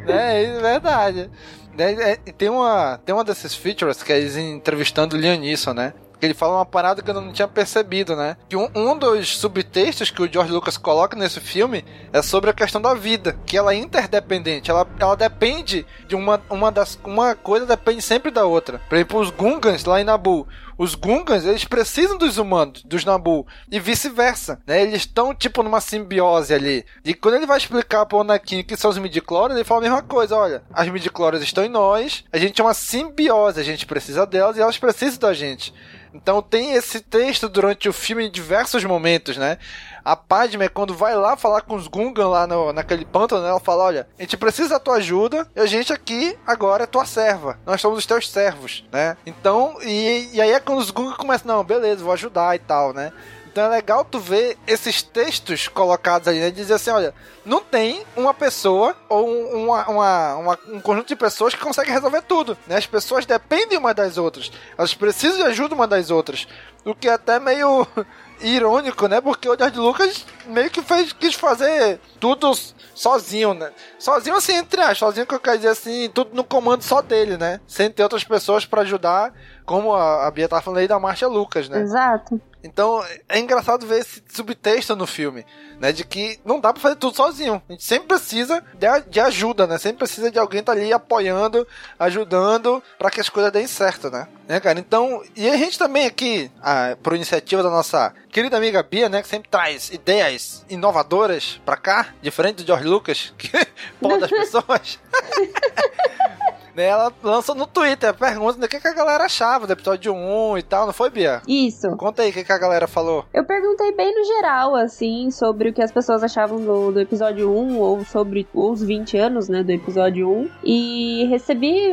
É, é verdade. É, é, tem uma, tem uma desses features que é eles entrevistando o Liam Neeson, né? Ele fala uma parada que eu não tinha percebido, né? Que um, um dos subtextos que o George Lucas coloca nesse filme é sobre a questão da vida, que ela é interdependente, ela, ela depende de uma, uma das uma coisa depende sempre da outra. Por exemplo, os Gungans lá em Nabu, os Gungans, eles precisam dos humanos, dos Nabu, e vice-versa, né? Eles estão, tipo, numa simbiose ali. E quando ele vai explicar pro Anakin que são os midichlorians, ele fala a mesma coisa, olha, as midichlorians estão em nós, a gente é uma simbiose, a gente precisa delas e elas precisam da gente. Então tem esse texto durante o filme em diversos momentos, né? A Padme, quando vai lá falar com os Gungan lá no, naquele pântano, né, ela fala: Olha, a gente precisa da tua ajuda e a gente aqui agora é tua serva. Nós somos os teus servos, né? Então, e, e aí é quando os Gungan começam: Não, beleza, vou ajudar e tal, né? Então é legal tu ver esses textos colocados ali, né? Dizer assim, olha, não tem uma pessoa ou um, uma, uma- uma- um conjunto de pessoas que consegue resolver tudo, né? As pessoas dependem uma das outras. Elas precisam de ajuda uma das outras. O que é até meio irônico, né? Porque o George Lucas meio que fez, quis fazer tudo sozinho, né? Sozinho assim, entre aspas, sozinho que eu quero dizer assim, tudo no comando só dele, né? Sem ter outras pessoas para ajudar, como a, a Bia tava falando aí da Marcia Lucas, né? Exato. Então é engraçado ver esse subtexto no filme, né? De que não dá pra fazer tudo sozinho. A gente sempre precisa de, de ajuda, né? Sempre precisa de alguém estar tá ali apoiando, ajudando para que as coisas deem certo, né? né, cara? Então, e a gente também aqui, a, por iniciativa da nossa querida amiga Bia, né? Que sempre traz ideias inovadoras pra cá, diferente do George Lucas, que pode das pessoas. Né, ela lançou no Twitter pergunta do que, que a galera achava do episódio 1 e tal, não foi, Bia? Isso. Conta aí o que, que a galera falou. Eu perguntei bem no geral, assim, sobre o que as pessoas achavam do, do episódio 1, ou sobre os 20 anos, né, do episódio 1. E recebi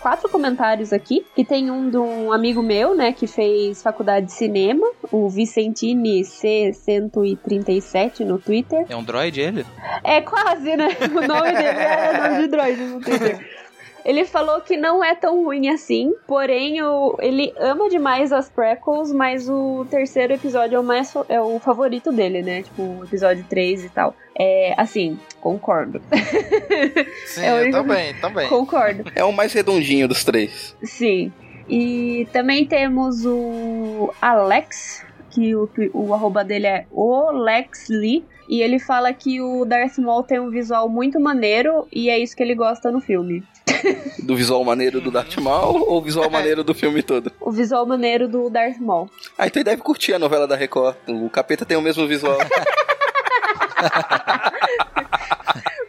quatro comentários aqui, que tem um de um amigo meu, né, que fez faculdade de cinema, o Vicentini C137 no Twitter. É um droid ele? É quase, né? O nome dele é nome de droid no Twitter. Ele falou que não é tão ruim assim, porém o, ele ama demais as prequels, mas o terceiro episódio é o, mais, é o favorito dele, né? Tipo, o episódio 3 e tal. É, assim, concordo. Sim, é eu também, também. Concordo. É o mais redondinho dos três. Sim. E também temos o Alex, que o, o arroba dele é OlexLee. E ele fala que o Darth Maul tem um visual muito maneiro e é isso que ele gosta no filme. Do visual maneiro do Darth Maul ou o visual maneiro do filme todo? O visual maneiro do Darth Maul. Ah, então ele deve curtir a novela da Record. O capeta tem o mesmo visual.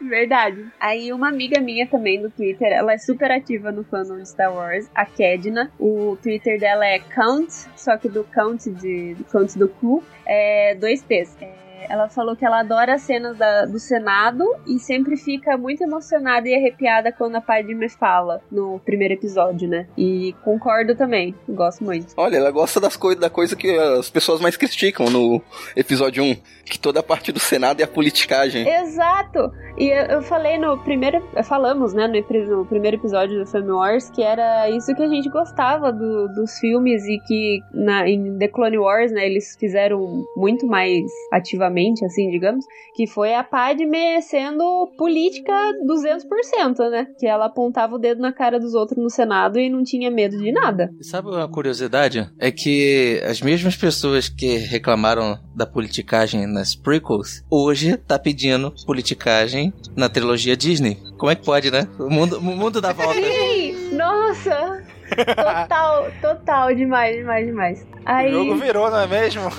Verdade. Aí uma amiga minha também do Twitter, ela é super ativa no fandom de Star Wars, a Kedna. O Twitter dela é Count, só que do Count de do Count do Cu, é dois T's. É ela falou que ela adora as cenas da, do Senado e sempre fica muito emocionada e arrepiada quando a Padme fala no primeiro episódio, né? E concordo também, gosto muito. Olha, ela gosta das coisas da coisa que as pessoas mais criticam no episódio 1, que toda a parte do Senado é a politicagem. Exato! E eu, eu falei no primeiro. Falamos, né, no, no, primeiro episódio do Family Wars que era isso que a gente gostava do, dos filmes e que na, em The Clone Wars, né, eles fizeram muito mais ativamente, assim, digamos, que foi a Padme sendo política 200%, né? Que ela apontava o dedo na cara dos outros no Senado e não tinha medo de nada. Sabe uma curiosidade? É que as mesmas pessoas que reclamaram da politicagem nas prequels, hoje tá pedindo politicagem na trilogia Disney. Como é que pode, né? O mundo, o mundo dá volta. Nossa! Total, total, demais, demais, demais. Aí... O jogo virou, não é mesmo?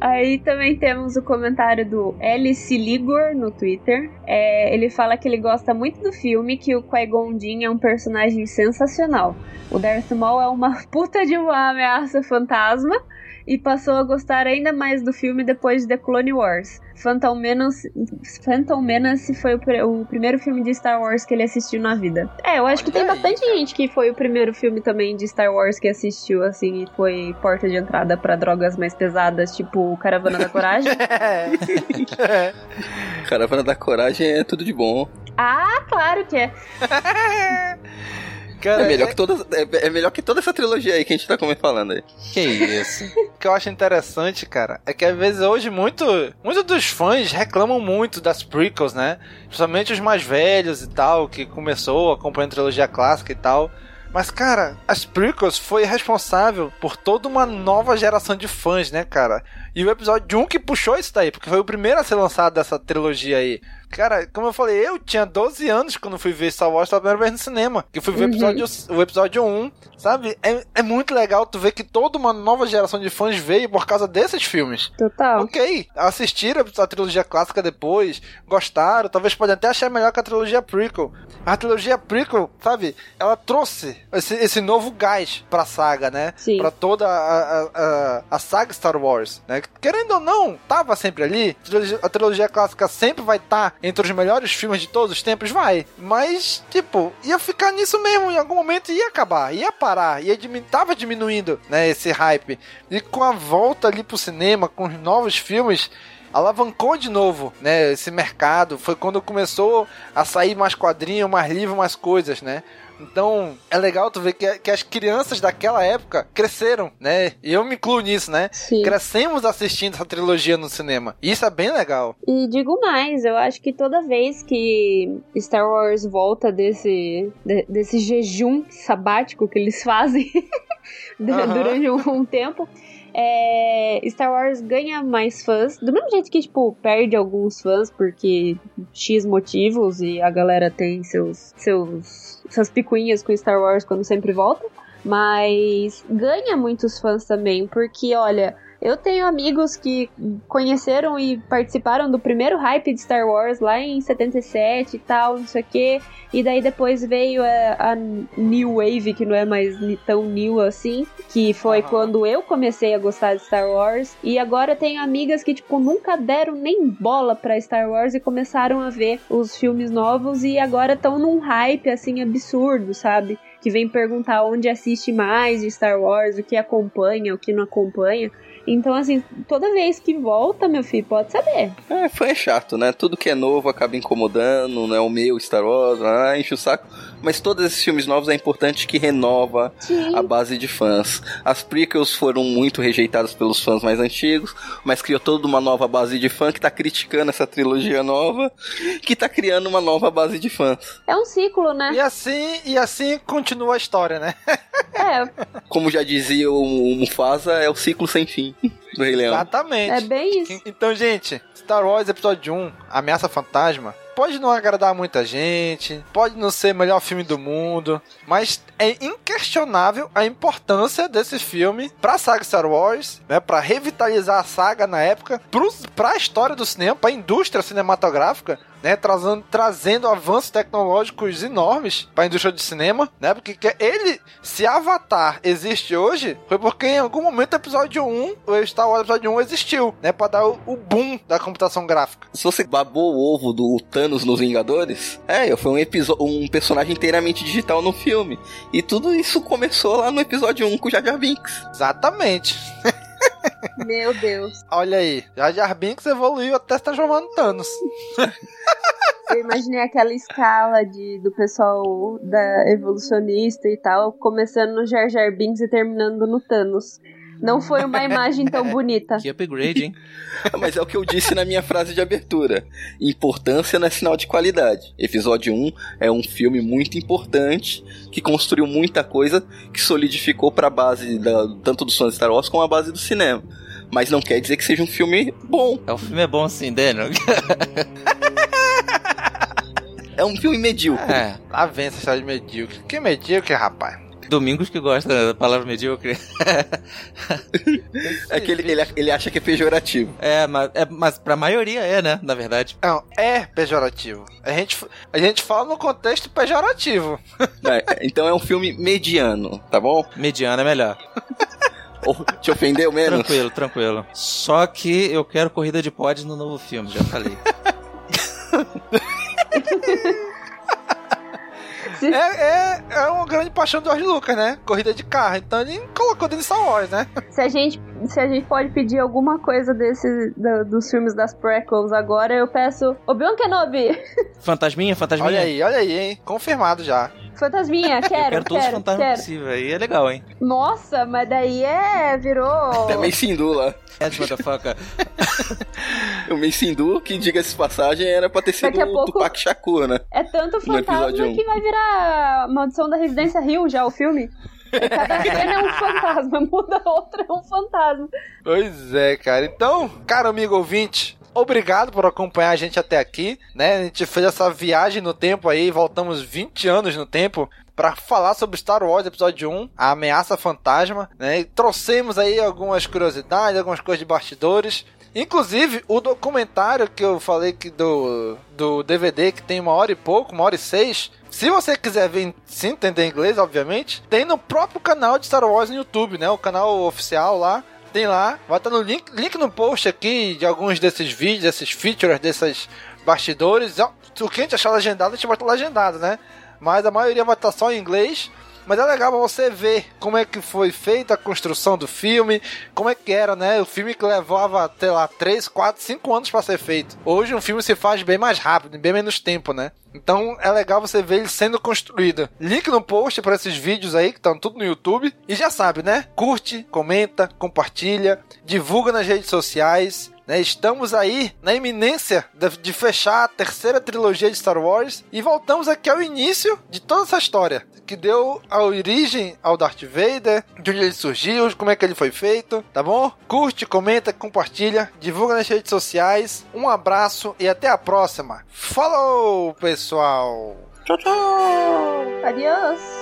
Aí também temos o comentário do Alice Ligor no Twitter. É, ele fala que ele gosta muito do filme, que o Qui-Gon Jinn é um personagem sensacional. O Darth Maul é uma puta de uma ameaça fantasma e passou a gostar ainda mais do filme depois de The Clone Wars. Phantom Menace, Phantom Menace foi o, o, primeiro filme de Star Wars que ele assistiu na vida. É, eu acho que tem bastante gente que foi o primeiro filme também de Star Wars que assistiu, assim, e foi porta de entrada para drogas mais pesadas, tipo Caravana da Coragem. Caravana da Coragem é tudo de bom. Ah, claro que é. Cara, é melhor, é... Que toda, é, é, melhor que toda essa trilogia aí que a gente tá falando aí. Que isso. o que eu acho interessante, cara, é que às vezes hoje muito, muitos dos fãs reclamam muito das prequels, né? Principalmente os mais velhos e tal, que começou acompanhando a trilogia clássica e tal. Mas, cara, as prequels foi responsável por toda uma nova geração de fãs, né, cara? E o episódio 1 que puxou isso daí, porque foi o primeiro a ser lançado dessa trilogia aí. Cara, como eu falei, eu tinha 12 anos quando fui ver Star Wars pela primeira vez no cinema. Que fui ver uhum. o, episódio, o episódio 1, sabe? É, é muito legal tu ver que toda uma nova geração de fãs veio por causa desses filmes. Total. Ok, assistiram a trilogia clássica depois, gostaram, talvez podem até achar melhor que a trilogia prequel. A trilogia prequel, sabe? Ela trouxe esse, esse novo gás pra saga, né? Sim. Pra toda a, a, a, saga Star Wars, né? Querendo ou não, tava sempre ali. A trilogia, a trilogia clássica sempre vai estar tá entre os melhores filmes de todos os tempos? Vai. Mas, tipo, ia ficar nisso mesmo. Em algum momento ia acabar, ia parar, ia diminu tava diminuindo, né, esse hype. E com a volta ali pro cinema, com os novos filmes, alavancou de novo, né, esse mercado. Foi quando começou a sair mais quadrinho, mais livro, mais coisas, né? Então, é legal tu ver que, que as crianças daquela época cresceram, né? E eu me incluo nisso, né? Sim. Crescemos assistindo essa trilogia no cinema. E isso é bem legal. E digo mais, eu acho que toda vez que Star Wars volta desse, de- desse jejum sabático que eles fazem durante um, um tempo, é, Star Wars ganha mais fãs. Do mesmo jeito que, tipo, perde alguns fãs porque X motivos e a galera tem seus, seus, suas picuinhas com Star Wars quando sempre volta. Mas ganha muitos fãs também, porque olha, eu tenho amigos que conheceram e participaram do primeiro hype de Star Wars lá em 77 e tal, não sei o quê. E daí depois veio a, a New Wave, que não é mais tão new assim, que foi quando eu comecei a gostar de Star Wars. E agora tenho amigas que, tipo, nunca deram nem bola pra Star Wars e começaram a ver os filmes novos e agora estão num hype, assim, absurdo, sabe? Que vem perguntar onde assiste mais de Star Wars, o que acompanha, o que não acompanha. Então, assim, toda vez que volta, meu filho, pode saber. É, chato, né? Tudo que é novo acaba incomodando, não é o meu Star Wars, ah, enche o saco. Mas todos esses filmes novos é importante que renova Sim. a base de fãs. As prequels foram muito rejeitadas pelos fãs mais antigos, mas criou toda uma nova base de fã que tá criticando essa trilogia nova, que tá criando uma nova base de fãs. É um ciclo, né? E assim, e assim continua a história, né? É, Como já dizia o Mufasa, é o ciclo sem fim do Rei Leão. Exatamente. é bem isso. Então, gente, Star Wars Episódio 1, Ameaça Fantasma, pode não agradar muita gente, pode não ser o melhor filme do mundo, mas é inquestionável a importância desse filme pra saga Star Wars, né, para revitalizar a saga na época, pros, pra história do cinema, pra indústria cinematográfica, né, trazendo, trazendo avanços tecnológicos enormes para a indústria de cinema, né? Porque que- ele, se Avatar existe hoje, foi porque em algum momento o episódio 1, o Star Wars episódio 1 existiu, né, para dar o, o boom da computação gráfica. Se você babou o ovo do Thanos nos Vingadores, é, foi um, episo- um personagem inteiramente digital no filme. E tudo isso começou lá no episódio 1 com o Jar Jar Binks. Exatamente. Meu Deus. Olha aí, Jar Jar Binks evoluiu até se transformando em Thanos. Eu imaginei aquela escala de, do pessoal da evolucionista e tal, começando no Jar Jar Binks e terminando no Thanos. Não foi uma imagem tão bonita. Que upgrade, hein? Mas é o que eu disse na minha frase de abertura. Importância não é sinal de qualidade. Episódio 1 é um filme muito importante que construiu muita coisa que solidificou pra base da, tanto dos fãs de Star Wars como a base do cinema. Mas não quer dizer que seja um filme bom. É, o filme é bom sim, Daniel. É um filme medíocre. É, Lá vem essa história de medíocre. Que medíocre, rapaz. Domingos que gosta da palavra medíocre. É que ele, ele, ele acha que é pejorativo. É, mas, é, mas pra maioria é, né? Na verdade. Não, é pejorativo. A gente, a gente fala no contexto pejorativo. É, então é um filme mediano, tá bom? Mediano é melhor. Ou te ofendeu menos? Tranquilo, tranquilo. Só que eu quero corrida de pods no novo filme, já falei. É, é, é uma grande paixão do George Lucas, né? Corrida de carro. Então ele colocou dentro de Star Wars, né? Se a gente, se a gente pode pedir alguma coisa desse, da- dos filmes das prequels agora, eu peço Obi-Wan Kenobi. Fantasminha, fantasminha. Olha aí, olha aí, hein? Confirmado já. Fantasminha, Eu quero, quero todos os quero, fantasmas quero. possíveis. Aí é legal, hein? Nossa, mas daí é, virou... É meio Sindu lá. É, motherfucker. O Meio Sindu, que diga-se passagem, era pra ter sido o Tupac Shakur, né? É tanto fantasma um. que vai virar Maldição da Residência Rio já, o filme. E Cada cena é um fantasma, muda outra, é um fantasma. Pois é, cara. Então, caro amigo ouvinte, obrigado por acompanhar a gente até aqui, né? A gente fez essa viagem no tempo aí, voltamos 20 anos no tempo para falar sobre Star Wars Episódio 1, a ameaça fantasma, né? E trouxemos aí algumas curiosidades, algumas coisas de bastidores. Inclusive, o documentário que eu falei que do, do DVD, que tem uma hora e pouco, uma hora e seis. Se você quiser ver, se entender inglês, obviamente, tem no próprio canal de Star Wars no YouTube, né? O canal oficial lá. Tem lá, vai estar no link, link no post aqui de alguns desses vídeos, desses features, desses bastidores. O que a gente achar legendado, a gente vai estar legendado, né? Mas a maioria vai estar só em inglês. Mas é legal você ver como é que foi feita a construção do filme, como é que era, né? O filme que levava, sei lá, 3, 4, 5 anos para ser feito. Hoje um filme se faz bem mais rápido, em bem menos tempo, né? Então é legal você ver ele sendo construído. Link no post para esses vídeos aí que estão tudo no YouTube. E já sabe, né? Curte, comenta, compartilha, divulga nas redes sociais. Né? Estamos aí na iminência de fechar a terceira trilogia de Star Wars e voltamos aqui ao início de toda essa história que deu a origem ao Darth Vader, de onde ele surgiu, como é que ele foi feito, tá bom? Curte, comenta, compartilha, divulga nas redes sociais. Um abraço e até a próxima. Falou, pessoal! Tchau, tchau! Adiós!